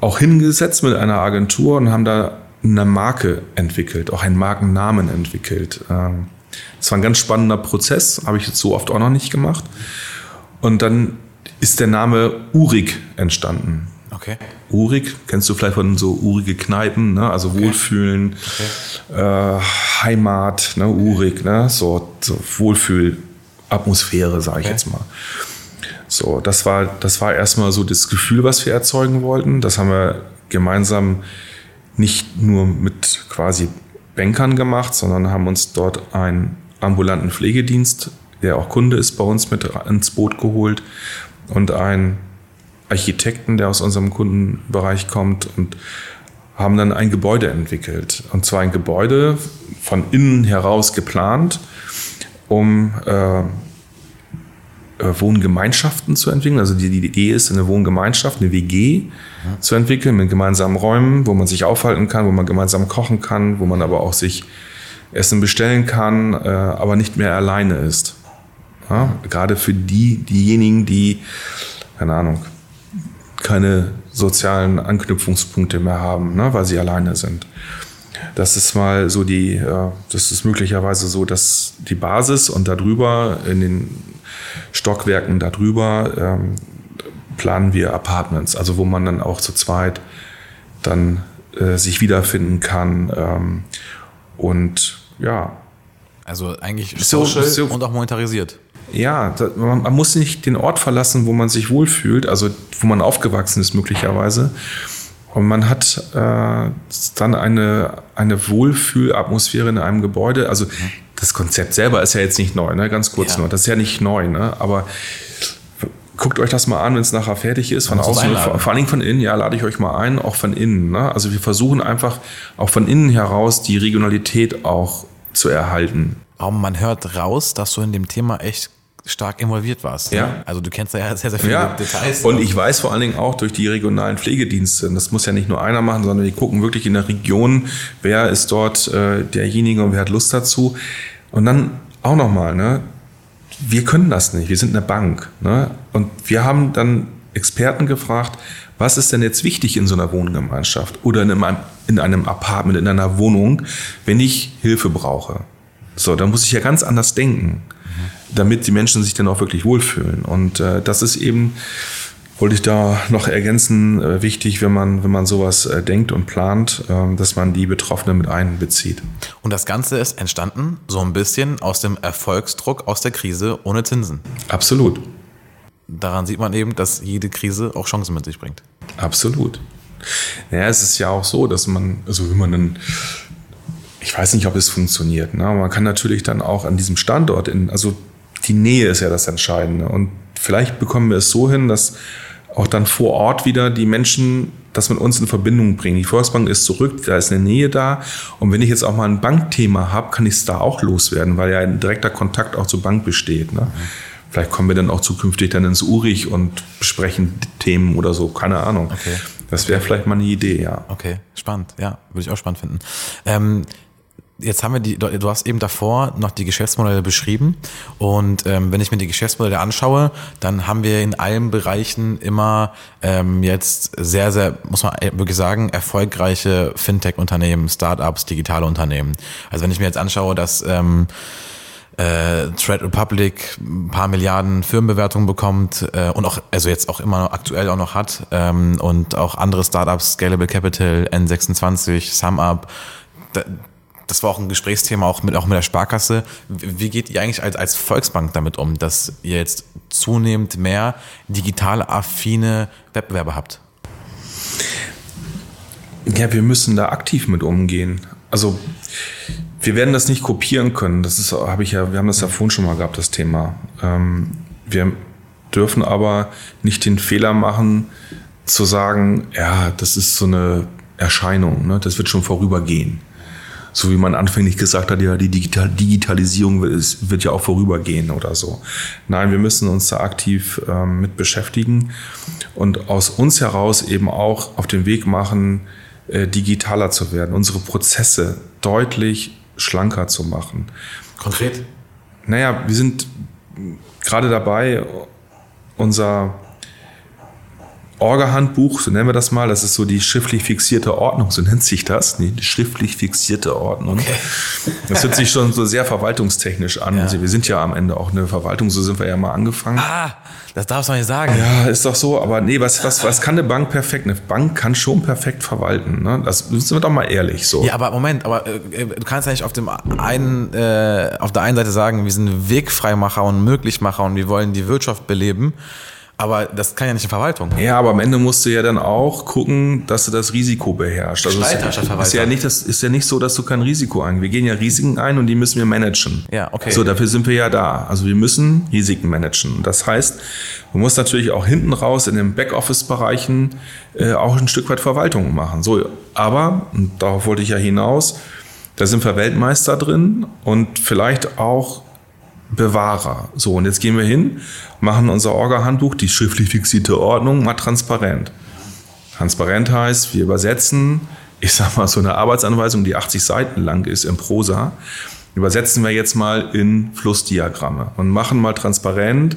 auch hingesetzt mit einer Agentur und haben da eine Marke entwickelt, auch einen Markennamen entwickelt. Ähm, das war ein ganz spannender Prozess, habe ich jetzt so oft auch noch nicht gemacht. Und dann ist der Name Urig entstanden. Okay. Urig, kennst du vielleicht von so urige Kneipen, ne? also okay. Wohlfühlen, okay. Äh, Heimat, ne? Urig, ne? so, so Wohlfühlatmosphäre, sage ich okay. jetzt mal. So, das war, das war erstmal so das Gefühl, was wir erzeugen wollten. Das haben wir gemeinsam nicht nur mit quasi Bankern gemacht, sondern haben uns dort einen ambulanten Pflegedienst, der auch Kunde ist, bei uns mit ins Boot geholt und einen Architekten, der aus unserem Kundenbereich kommt und haben dann ein Gebäude entwickelt. Und zwar ein Gebäude von innen heraus geplant, um äh, Wohngemeinschaften zu entwickeln. Also die, die Idee ist, eine Wohngemeinschaft, eine WG ja. zu entwickeln mit gemeinsamen Räumen, wo man sich aufhalten kann, wo man gemeinsam kochen kann, wo man aber auch sich Essen bestellen kann, äh, aber nicht mehr alleine ist. Ja? Gerade für die, diejenigen, die, keine Ahnung, keine sozialen Anknüpfungspunkte mehr haben, ne, weil sie alleine sind. Das ist mal so die, äh, das ist möglicherweise so, dass die Basis und darüber in den Stockwerken darüber ähm, planen wir Apartments, also wo man dann auch zu zweit dann äh, sich wiederfinden kann ähm, und ja. Also eigentlich social so, so, und auch monetarisiert. Ja, da, man, man, muss nicht den Ort verlassen, wo man sich wohlfühlt, also wo man aufgewachsen ist möglicherweise. Und man hat äh, dann eine, eine Wohlfühlatmosphäre in einem Gebäude. Also mhm das Konzept selber ist ja jetzt nicht neu, ne? ganz kurz ja. nur. Das ist ja nicht neu, ne? aber guckt euch das mal an, wenn es nachher fertig ist. Von außen, vor, vor allen Dingen von innen, ja, lade ich euch mal ein, auch von innen. Ne? Also wir versuchen einfach auch von innen heraus die Regionalität auch zu erhalten. Aber man hört raus, dass du in dem Thema echt stark involviert warst. Ne? Ja. Also du kennst ja sehr, sehr viele ja. Details. Und ich weiß vor allen Dingen auch durch die regionalen Pflegedienste, das muss ja nicht nur einer machen, sondern die gucken wirklich in der Region, wer ist dort äh, derjenige und wer hat Lust dazu. Und dann auch nochmal, ne? wir können das nicht, wir sind eine Bank. Ne? Und wir haben dann Experten gefragt, was ist denn jetzt wichtig in so einer Wohngemeinschaft oder in einem, in einem Apartment, in einer Wohnung, wenn ich Hilfe brauche? So, da muss ich ja ganz anders denken damit die Menschen sich dann auch wirklich wohlfühlen. Und äh, das ist eben, wollte ich da noch ergänzen, äh, wichtig, wenn man, wenn man sowas äh, denkt und plant, äh, dass man die Betroffenen mit einbezieht. Und das Ganze ist entstanden so ein bisschen aus dem Erfolgsdruck aus der Krise ohne Zinsen. Absolut. Daran sieht man eben, dass jede Krise auch Chancen mit sich bringt. Absolut. Naja, es ist ja auch so, dass man, also wenn man dann ich weiß nicht, ob es funktioniert. Ne? Man kann natürlich dann auch an diesem Standort, in, also die Nähe ist ja das Entscheidende. Und vielleicht bekommen wir es so hin, dass auch dann vor Ort wieder die Menschen das mit uns in Verbindung bringen. Die Volksbank ist zurück, da ist eine Nähe da. Und wenn ich jetzt auch mal ein Bankthema habe, kann ich es da auch loswerden, weil ja ein direkter Kontakt auch zur Bank besteht. Ne? Mhm. Vielleicht kommen wir dann auch zukünftig dann ins Urich und besprechen Themen oder so, keine Ahnung. Okay. Das wäre vielleicht mal eine Idee, ja. Okay, spannend, ja, würde ich auch spannend finden. Ähm, Jetzt haben wir die, du hast eben davor noch die Geschäftsmodelle beschrieben und ähm, wenn ich mir die Geschäftsmodelle anschaue, dann haben wir in allen Bereichen immer ähm, jetzt sehr, sehr, muss man wirklich sagen, erfolgreiche Fintech-Unternehmen, Startups, digitale Unternehmen. Also wenn ich mir jetzt anschaue, dass ähm, äh, Trade Republic ein paar Milliarden Firmenbewertungen bekommt äh, und auch, also jetzt auch immer aktuell auch noch hat ähm, und auch andere Startups, Scalable Capital, N26, SumUp, das war auch ein Gesprächsthema auch mit, auch mit der Sparkasse. Wie geht ihr eigentlich als, als Volksbank damit um, dass ihr jetzt zunehmend mehr digital affine Wettbewerber habt? Ja, wir müssen da aktiv mit umgehen. Also wir werden das nicht kopieren können. Das ist, habe ich ja, wir haben das ja vorhin schon mal gehabt, das Thema. Ähm, wir dürfen aber nicht den Fehler machen, zu sagen, ja, das ist so eine Erscheinung, ne? das wird schon vorübergehen. So wie man anfänglich gesagt hat, ja, die Digital Digitalisierung wird, wird ja auch vorübergehen oder so. Nein, wir müssen uns da aktiv ähm, mit beschäftigen und aus uns heraus eben auch auf den Weg machen, äh, digitaler zu werden, unsere Prozesse deutlich schlanker zu machen. Konkret? Naja, wir sind gerade dabei, unser Orga-Handbuch, so nennen wir das mal, das ist so die schriftlich fixierte Ordnung, so nennt sich das. Nee, die schriftlich fixierte Ordnung. Okay. Das hört sich schon so sehr verwaltungstechnisch an. Ja. Also wir sind ja am Ende auch eine Verwaltung, so sind wir ja mal angefangen. Ah, das darfst du nicht sagen. Ja, ist doch so, aber nee, was, was, was kann eine Bank perfekt? Eine Bank kann schon perfekt verwalten. Ne? Das sind wir doch mal ehrlich so. Ja, aber Moment, aber äh, du kannst ja nicht auf dem einen, äh, auf der einen Seite sagen, wir sind Wegfreimacher und Möglichmacher und wir wollen die Wirtschaft beleben. Aber das kann ja nicht in Verwaltung. Ja, aber am Ende musst du ja dann auch gucken, dass du das Risiko beherrschst. Also es ist ja nicht, das ist ja nicht so, dass du kein Risiko ein. Wir gehen ja Risiken ein und die müssen wir managen. Ja, okay. So, dafür sind wir ja da. Also wir müssen Risiken managen. Das heißt, du musst natürlich auch hinten raus in den Backoffice-Bereichen äh, auch ein Stück weit Verwaltung machen. So, aber, und darauf wollte ich ja hinaus, da sind wir Weltmeister drin und vielleicht auch Bewahrer. So, und jetzt gehen wir hin, machen unser Orga-Handbuch, die schriftlich fixierte Ordnung, mal transparent. Transparent heißt, wir übersetzen, ich sag mal, so eine Arbeitsanweisung, die 80 Seiten lang ist im Prosa, übersetzen wir jetzt mal in Flussdiagramme und machen mal transparent,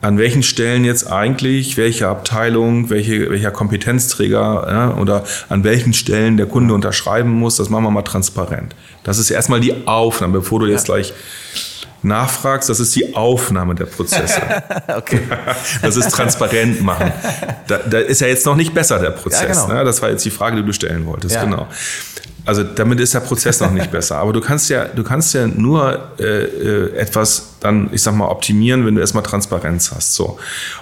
an welchen Stellen jetzt eigentlich welche Abteilung, welche, welcher Kompetenzträger ja, oder an welchen Stellen der Kunde unterschreiben muss, das machen wir mal transparent. Das ist erstmal die Aufnahme, bevor du jetzt gleich nachfragst, das ist die Aufnahme der Prozesse. okay. Das ist transparent machen. Da, da, ist ja jetzt noch nicht besser der Prozess. Ja, genau. ne? Das war jetzt die Frage, die du stellen wolltest. Ja. Genau. Also damit ist der Prozess noch nicht besser. Aber du kannst ja, du kannst ja nur äh, äh, etwas dann, ich sag mal, optimieren, wenn du erstmal Transparenz hast. So.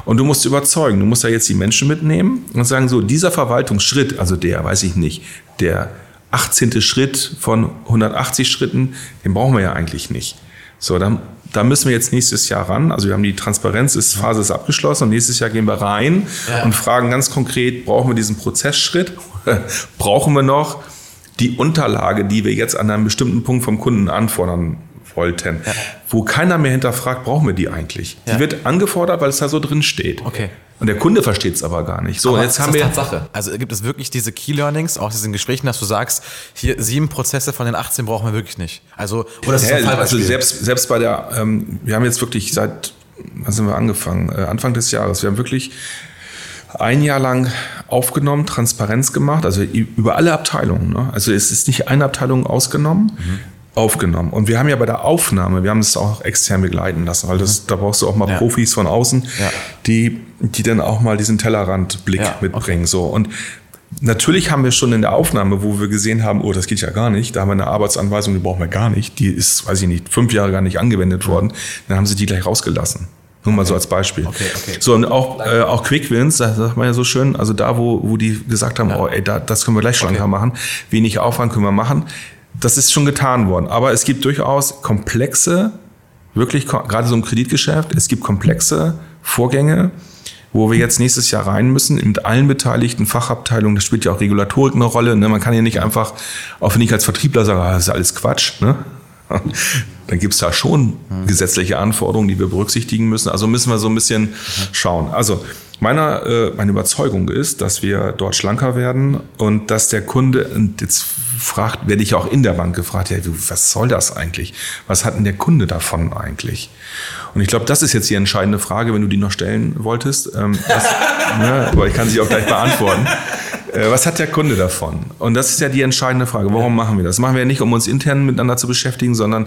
Und du musst überzeugen. Du musst da jetzt die Menschen mitnehmen und sagen, so, dieser Verwaltungsschritt, also der, weiß ich nicht, der 18. Schritt von 180 Schritten, den brauchen wir ja eigentlich nicht. So, dann, da müssen wir jetzt nächstes Jahr ran. Also wir haben die Transparenzphase ist abgeschlossen und nächstes Jahr gehen wir rein ja. und fragen ganz konkret, brauchen wir diesen Prozessschritt? brauchen wir noch die Unterlage, die wir jetzt an einem bestimmten Punkt vom Kunden anfordern wollten? Ja. Wo keiner mehr hinterfragt, brauchen wir die eigentlich? Ja. Die wird angefordert, weil es da so drin steht. Okay. Und der Kunde versteht es aber gar nicht. So, aber jetzt haben wir Tatsache. Also gibt es wirklich diese Key Learnings aus diesen Gesprächen, dass du sagst, hier sieben Prozesse von den 18 brauchen wir wirklich nicht. Also oder ist ja, das also selbst selbst bei der, ähm, wir haben jetzt wirklich seit, wann sind wir angefangen? Äh, Anfang des Jahres. Wir haben wirklich ein Jahr lang aufgenommen, Transparenz gemacht, also über alle Abteilungen. Ne? Also es ist nicht eine Abteilung ausgenommen. Mhm aufgenommen. Und wir haben ja bei der Aufnahme, wir haben es auch extern begleiten lassen, weil das, da brauchst du auch mal ja. Profis von außen, ja. die, die dann auch mal diesen Tellerrandblick ja, mitbringen. Okay. So. Und Natürlich haben wir schon in der Aufnahme, wo wir gesehen haben, oh, das geht ja gar nicht, da haben wir eine Arbeitsanweisung, die brauchen wir gar nicht, die ist, weiß ich nicht, fünf Jahre gar nicht angewendet worden, dann haben sie die gleich rausgelassen. Nur mal okay. so als Beispiel. Okay, okay. So, und auch, äh, auch Quick Wins, das sagt man ja so schön, also da, wo, wo die gesagt haben, ja. oh, ey, da, das können wir gleich schlanker machen, wenig Aufwand können wir machen das ist schon getan worden. Aber es gibt durchaus komplexe, wirklich gerade so im Kreditgeschäft, es gibt komplexe Vorgänge, wo wir jetzt nächstes Jahr rein müssen, mit allen beteiligten Fachabteilungen, das spielt ja auch Regulatorik eine Rolle. Ne? Man kann ja nicht einfach, auch wenn ich als Vertriebler sage, ah, das ist alles Quatsch, ne? dann gibt es da schon mhm. gesetzliche Anforderungen, die wir berücksichtigen müssen. Also müssen wir so ein bisschen schauen. Also meine, äh, meine Überzeugung ist, dass wir dort schlanker werden und dass der Kunde, und jetzt fragt, werde ich auch in der Bank gefragt, ja, was soll das eigentlich? Was hat denn der Kunde davon eigentlich? Und ich glaube, das ist jetzt die entscheidende Frage, wenn du die noch stellen wolltest. Ähm, was, ne, aber ich kann sie auch gleich beantworten. Äh, was hat der Kunde davon? Und das ist ja die entscheidende Frage. Warum machen wir das? Machen wir ja nicht, um uns intern miteinander zu beschäftigen, sondern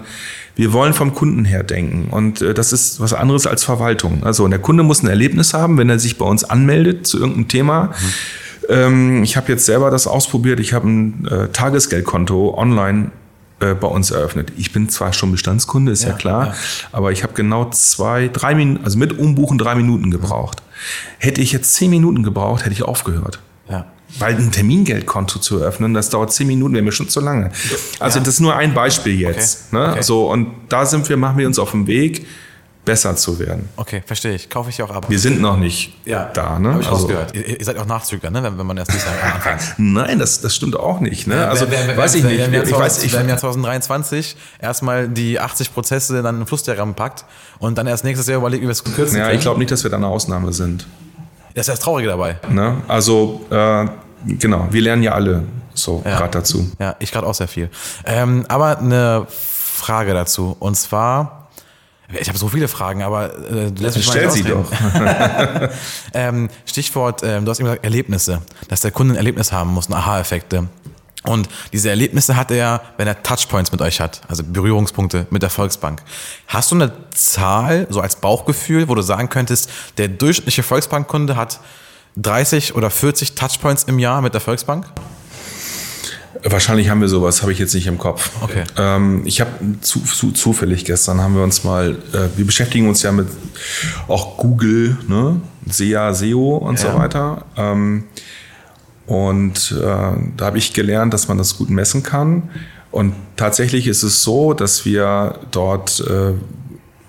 wir wollen vom Kunden her denken. Und äh, das ist was anderes als Verwaltung. Also, und der Kunde muss ein Erlebnis haben, wenn er sich bei uns anmeldet zu irgendeinem Thema. Mhm. ich habe jetzt selber das ausprobiert. Ich habe ein äh, Tagesgeldkonto online bei uns eröffnet. Ich bin zwar schon Bestandskunde, ist ja, ja klar, ja. aber ich habe genau zwei, drei Minuten, also mit Umbuchen drei Minuten gebraucht. Hätte ich jetzt zehn Minuten gebraucht, hätte ich aufgehört. Ja. Weil ein Termingeldkonto zu eröffnen, das dauert zehn Minuten, wäre mir schon zu lange. Also ja. das ist nur ein Beispiel jetzt. Okay. Ne? Okay. So, und da sind wir, machen wir uns auf den Weg besser zu werden. Okay, verstehe ich. Kaufe ich auch ab. Wir sind noch nicht ja, da. Ne? Habe ich also, rausgehört. Ihr, ihr, seid auch Nachzügler, ne? wenn, wenn man erst nicht anfängt. Nein, das, das stimmt auch nicht. Ne? Also, wer, wer, weiß ich nicht. Wer, ich weiß, ich, im Jahr 2023 erstmal die 80 Prozesse dann in Flussdiagramm packt und dann erst nächstes Jahr überlegt, wie wir es kürzen Ja, ich glaube nicht, dass wir da eine Ausnahme sind. Das ist ja das Traurige dabei. Ne? Also, äh, genau, wir lernen ja alle so ja. gerade dazu. Ja, ich gerade auch sehr viel. Ähm, aber eine Frage dazu. Und zwar, ich habe so viele Fragen, aber äh, lass mich Stell mal sie doch. ähm, Stichwort, äh, du hast eben gesagt, Erlebnisse, dass der Kunde ein Erlebnis haben muss, Aha-Effekte. Und diese Erlebnisse hat er, wenn er Touchpoints mit euch hat, also Berührungspunkte mit der Volksbank. Hast du eine Zahl, so als Bauchgefühl, wo du sagen könntest, der durchschnittliche Volksbankkunde hat 30 oder 40 Touchpoints im Jahr mit der Volksbank? Wahrscheinlich haben wir sowas, habe ich jetzt nicht im Kopf. Okay. Ähm, ich habe zu, zu, zufällig gestern haben wir uns mal, äh, wir beschäftigen uns ja mit auch Google, ne? SEA, SEO und ja. so weiter. Ähm, und äh, da habe ich gelernt, dass man das gut messen kann. Und tatsächlich ist es so, dass wir dort äh,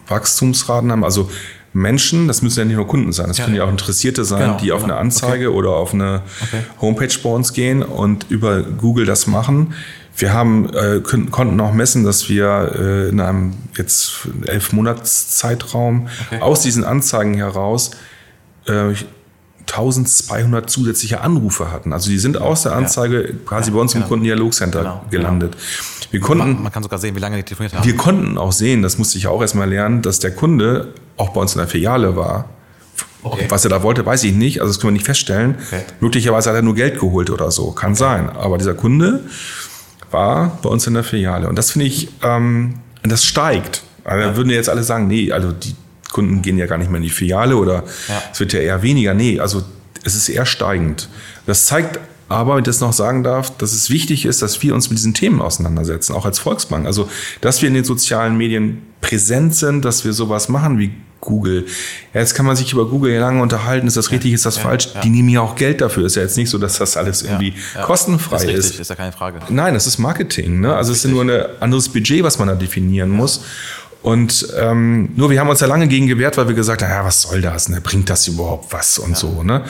Wachstumsraten haben. Also Menschen, das müssen ja nicht nur Kunden sein, das ja. können ja auch Interessierte sein, genau, die auf genau. eine Anzeige okay. oder auf eine okay. Homepage bei uns gehen und über Google das machen. Wir haben, äh, können, konnten auch messen, dass wir äh, in einem jetzt elf Monats Zeitraum okay. aus diesen Anzeigen heraus äh, 1200 zusätzliche Anrufe hatten. Also die sind aus der Anzeige ja. quasi ja, bei uns genau. im Kundendialogcenter genau, gelandet. Genau. Wir konnten, man kann sogar sehen, wie lange die telefoniert haben. Wir konnten auch sehen, das musste ich auch erstmal lernen, dass der Kunde auch bei uns in der Filiale war. Okay. Was er da wollte, weiß ich nicht. Also das können wir nicht feststellen. Okay. Möglicherweise hat er nur Geld geholt oder so. Kann okay. sein. Aber dieser Kunde war bei uns in der Filiale. Und das finde ich, ähm, das steigt. Also ja. würden jetzt alle sagen, nee, also die Kunden gehen ja gar nicht mehr in die Filiale oder ja. es wird ja eher weniger. Nee, also es ist eher steigend. Das zeigt aber, wenn ich das noch sagen darf, dass es wichtig ist, dass wir uns mit diesen Themen auseinandersetzen, auch als Volksbank. Also, dass wir in den sozialen Medien präsent sind, dass wir sowas machen wie Google. Ja, jetzt kann man sich über Google lange unterhalten, ist das richtig, ist das ja, falsch? Ja. Die nehmen ja auch Geld dafür. Ist ja jetzt nicht so, dass das alles irgendwie kostenfrei ist. Richtig, ist. ja keine Frage. Nein, das ist Marketing. Ne? Also es ist nur ein anderes Budget, was man da definieren muss. Und ähm, nur wir haben uns ja lange gegen gewehrt, weil wir gesagt haben, ja, was soll das? Ne? Bringt das überhaupt was und ja. so. Ne?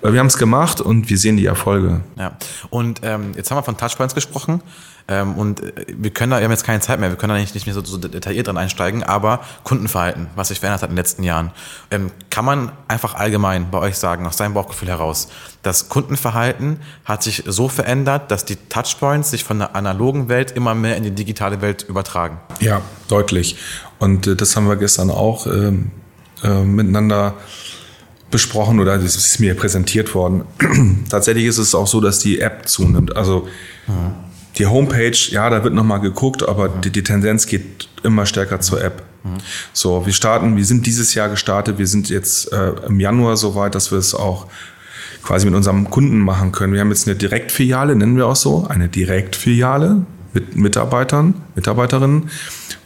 Ja. Wir haben es gemacht und wir sehen die Erfolge. Ja. Und ähm, jetzt haben wir von Touchpoints gesprochen. Ähm, und äh, wir können da, wir haben jetzt keine Zeit mehr, wir können da nicht, nicht mehr so, so detailliert dran einsteigen, aber Kundenverhalten, was sich verändert hat in den letzten Jahren. Ähm, kann man einfach allgemein bei euch sagen, aus seinem Bauchgefühl heraus, das Kundenverhalten hat sich so verändert, dass die Touchpoints sich von der analogen Welt immer mehr in die digitale Welt übertragen? Ja, deutlich. Und äh, das haben wir gestern auch äh, äh, miteinander besprochen oder das ist mir präsentiert worden. Tatsächlich ist es auch so, dass die App zunimmt. Also mhm die Homepage, ja, da wird nochmal geguckt, aber die, die, Tendenz geht immer stärker zur App. Mhm. So, wir starten, wir sind dieses Jahr gestartet, wir sind jetzt äh, im Januar so weit, dass wir es auch quasi mit unserem Kunden machen können. Wir haben jetzt eine Direktfiliale, nennen wir auch so, eine Direktfiliale mit Mitarbeitern, Mitarbeiterinnen,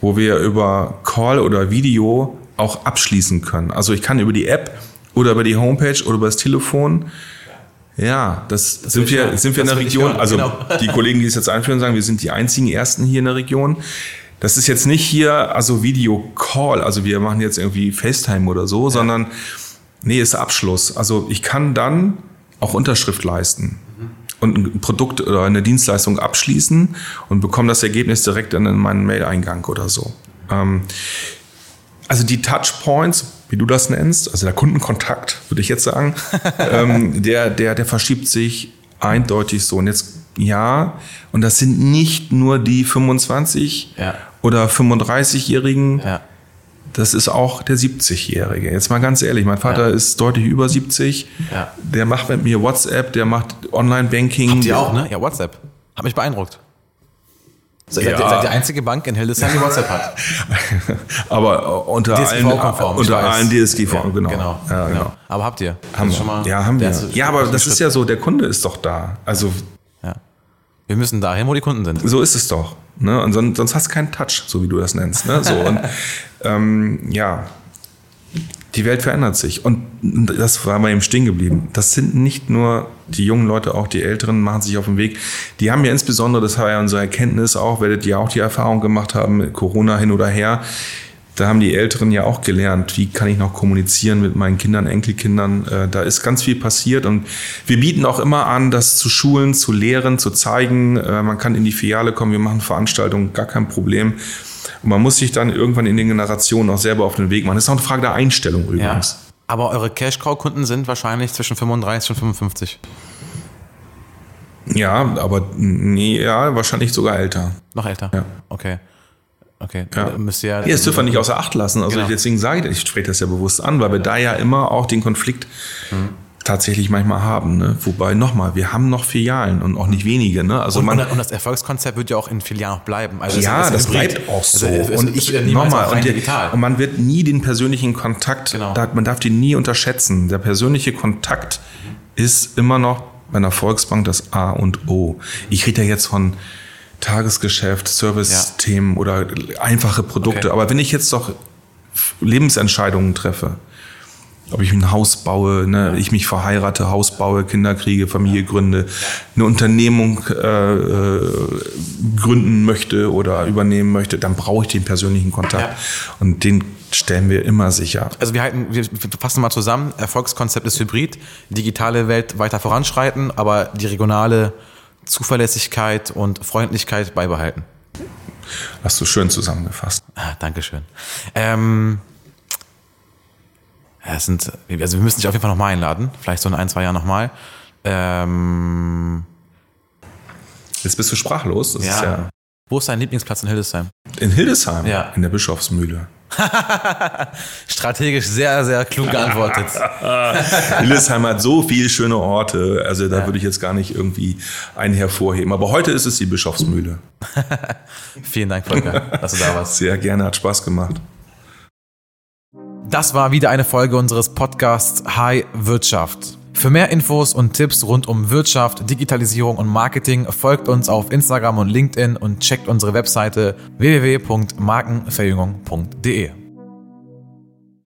wo wir über Call oder Video auch abschließen können. Also ich kann über die App oder über die Homepage oder über das Telefon ja, das, das sind wir, sind wir in der Region. Also genau. die Kollegen, die es jetzt einführen, sagen, wir sind die einzigen Ersten hier in der Region. Das ist jetzt nicht hier, also Video Call, also wir machen jetzt irgendwie FaceTime oder so, ja. sondern nee, ist Abschluss. Also ich kann dann auch Unterschrift leisten mhm. und ein Produkt oder eine Dienstleistung abschließen und bekomme das Ergebnis direkt in meinen Mail-Eingang oder so. Ähm, also die Touchpoints, wie du das nennst, also der Kundenkontakt, würde ich jetzt sagen, ähm, der, der, der verschiebt sich eindeutig so. Und jetzt, ja, und das sind nicht nur die 25 ja. oder 35-Jährigen, ja. das ist auch der 70-Jährige. Jetzt mal ganz ehrlich, mein Vater ja. ist deutlich über 70, der macht mit mir WhatsApp, der macht Online-Banking. Habt ihr auch, ne? Ja, WhatsApp. Hat mich beeindruckt. Seid, ja. ihr, seid die einzige Bank in Hildesheim, die WhatsApp hat. Aber unter allen, unter allen DSGV, genau. Genau, ja, genau. Aber habt ihr? Haben wir. Schon mal, ja, haben wir. Ja, aber das ist ja so, der Kunde ist doch da. Also. Ja. Wir müssen dahin, wo die Kunden sind. So ist es doch. Ne? Und sonst, sonst hast du keinen Touch, so wie du das nennst. Ne? So, und ähm, ja, die Welt verändert sich. Und das war bei ihm stehen geblieben. Das sind nicht nur die jungen Leute, auch die Älteren machen sich auf den Weg. Die haben ja insbesondere, das war ja unsere Erkenntnis auch, werdet ihr auch die Erfahrung gemacht haben, Corona hin oder her, da haben die Älteren ja auch gelernt, wie kann ich noch kommunizieren mit meinen Kindern, Enkelkindern. Äh, da ist ganz viel passiert und wir bieten auch immer an, das zu schulen, zu lehren, zu zeigen. Äh, man kann in die Filiale kommen, wir machen Veranstaltungen, gar kein Problem. Und man muss sich dann irgendwann in den Generationen auch selber auf den Weg machen. Das ist auch eine Frage der Einstellung übrigens. Ja. Aber eure Cash-Cow-Kunden sind wahrscheinlich zwischen 35 und 55. Ja, aber nee, ja, wahrscheinlich sogar älter. Noch älter? Ja. Okay. Okay, Ja. müsst ihr Ja, das dürfen wir nicht außer Acht lassen. Also Genau. deswegen sage ich, ich spreche das ja bewusst an, weil wir da ja immer auch den Konflikt tatsächlich manchmal haben. Ne? Wobei nochmal, wir haben noch Filialen und auch nicht wenige. Ne? Also Und, man, und, das Erfolgskonzept wird ja auch in Filialen auch bleiben. Also es ja, ist das Hybrid. bleibt auch so. Also es, und es ich ja nochmal, und, der- digital. und man wird nie den persönlichen Kontakt, Genau. da, man darf den nie unterschätzen. Der persönliche Kontakt ist immer noch bei einer Volksbank das A und O. Ich rede ja jetzt von Tagesgeschäft, Service-Themen oder einfache Produkte. Okay. Aber wenn ich jetzt doch Lebensentscheidungen treffe, ob ich ein Haus baue, ne, ich mich verheirate, Haus baue, Kinder kriege, Familie gründe, eine Unternehmung äh, äh, gründen möchte oder übernehmen möchte, dann brauche ich den persönlichen Kontakt. Ja. Und den stellen wir immer sicher. Also wir halten, wir fassen mal zusammen. Erfolgskonzept ist Hybrid, digitale Welt weiter voranschreiten, aber die regionale Zuverlässigkeit und Freundlichkeit beibehalten. Hast du schön zusammengefasst. Ah, Dankeschön. Ähm, ja, es sind, also wir müssen dich auf jeden Fall nochmal einladen. Vielleicht so in ein, zwei Jahren nochmal. Ähm, Jetzt bist du sprachlos. Das ist ja Wo ist dein Lieblingsplatz in Hildesheim? in Hildesheim, Ja. in der Bischofsmühle. Strategisch sehr, sehr klug geantwortet. Hildesheim hat so viele schöne Orte, also da würde ich jetzt gar nicht irgendwie einen hervorheben. Aber heute ist es die Bischofsmühle. Vielen Dank, Volker, dass du da warst. Sehr gerne, hat Spaß gemacht. Das war wieder eine Folge unseres Podcasts High Wirtschaft. Für mehr Infos und Tipps rund um Wirtschaft, Digitalisierung und Marketing folgt uns auf Instagram und LinkedIn und checkt unsere Webseite www.markenverjüngung.de.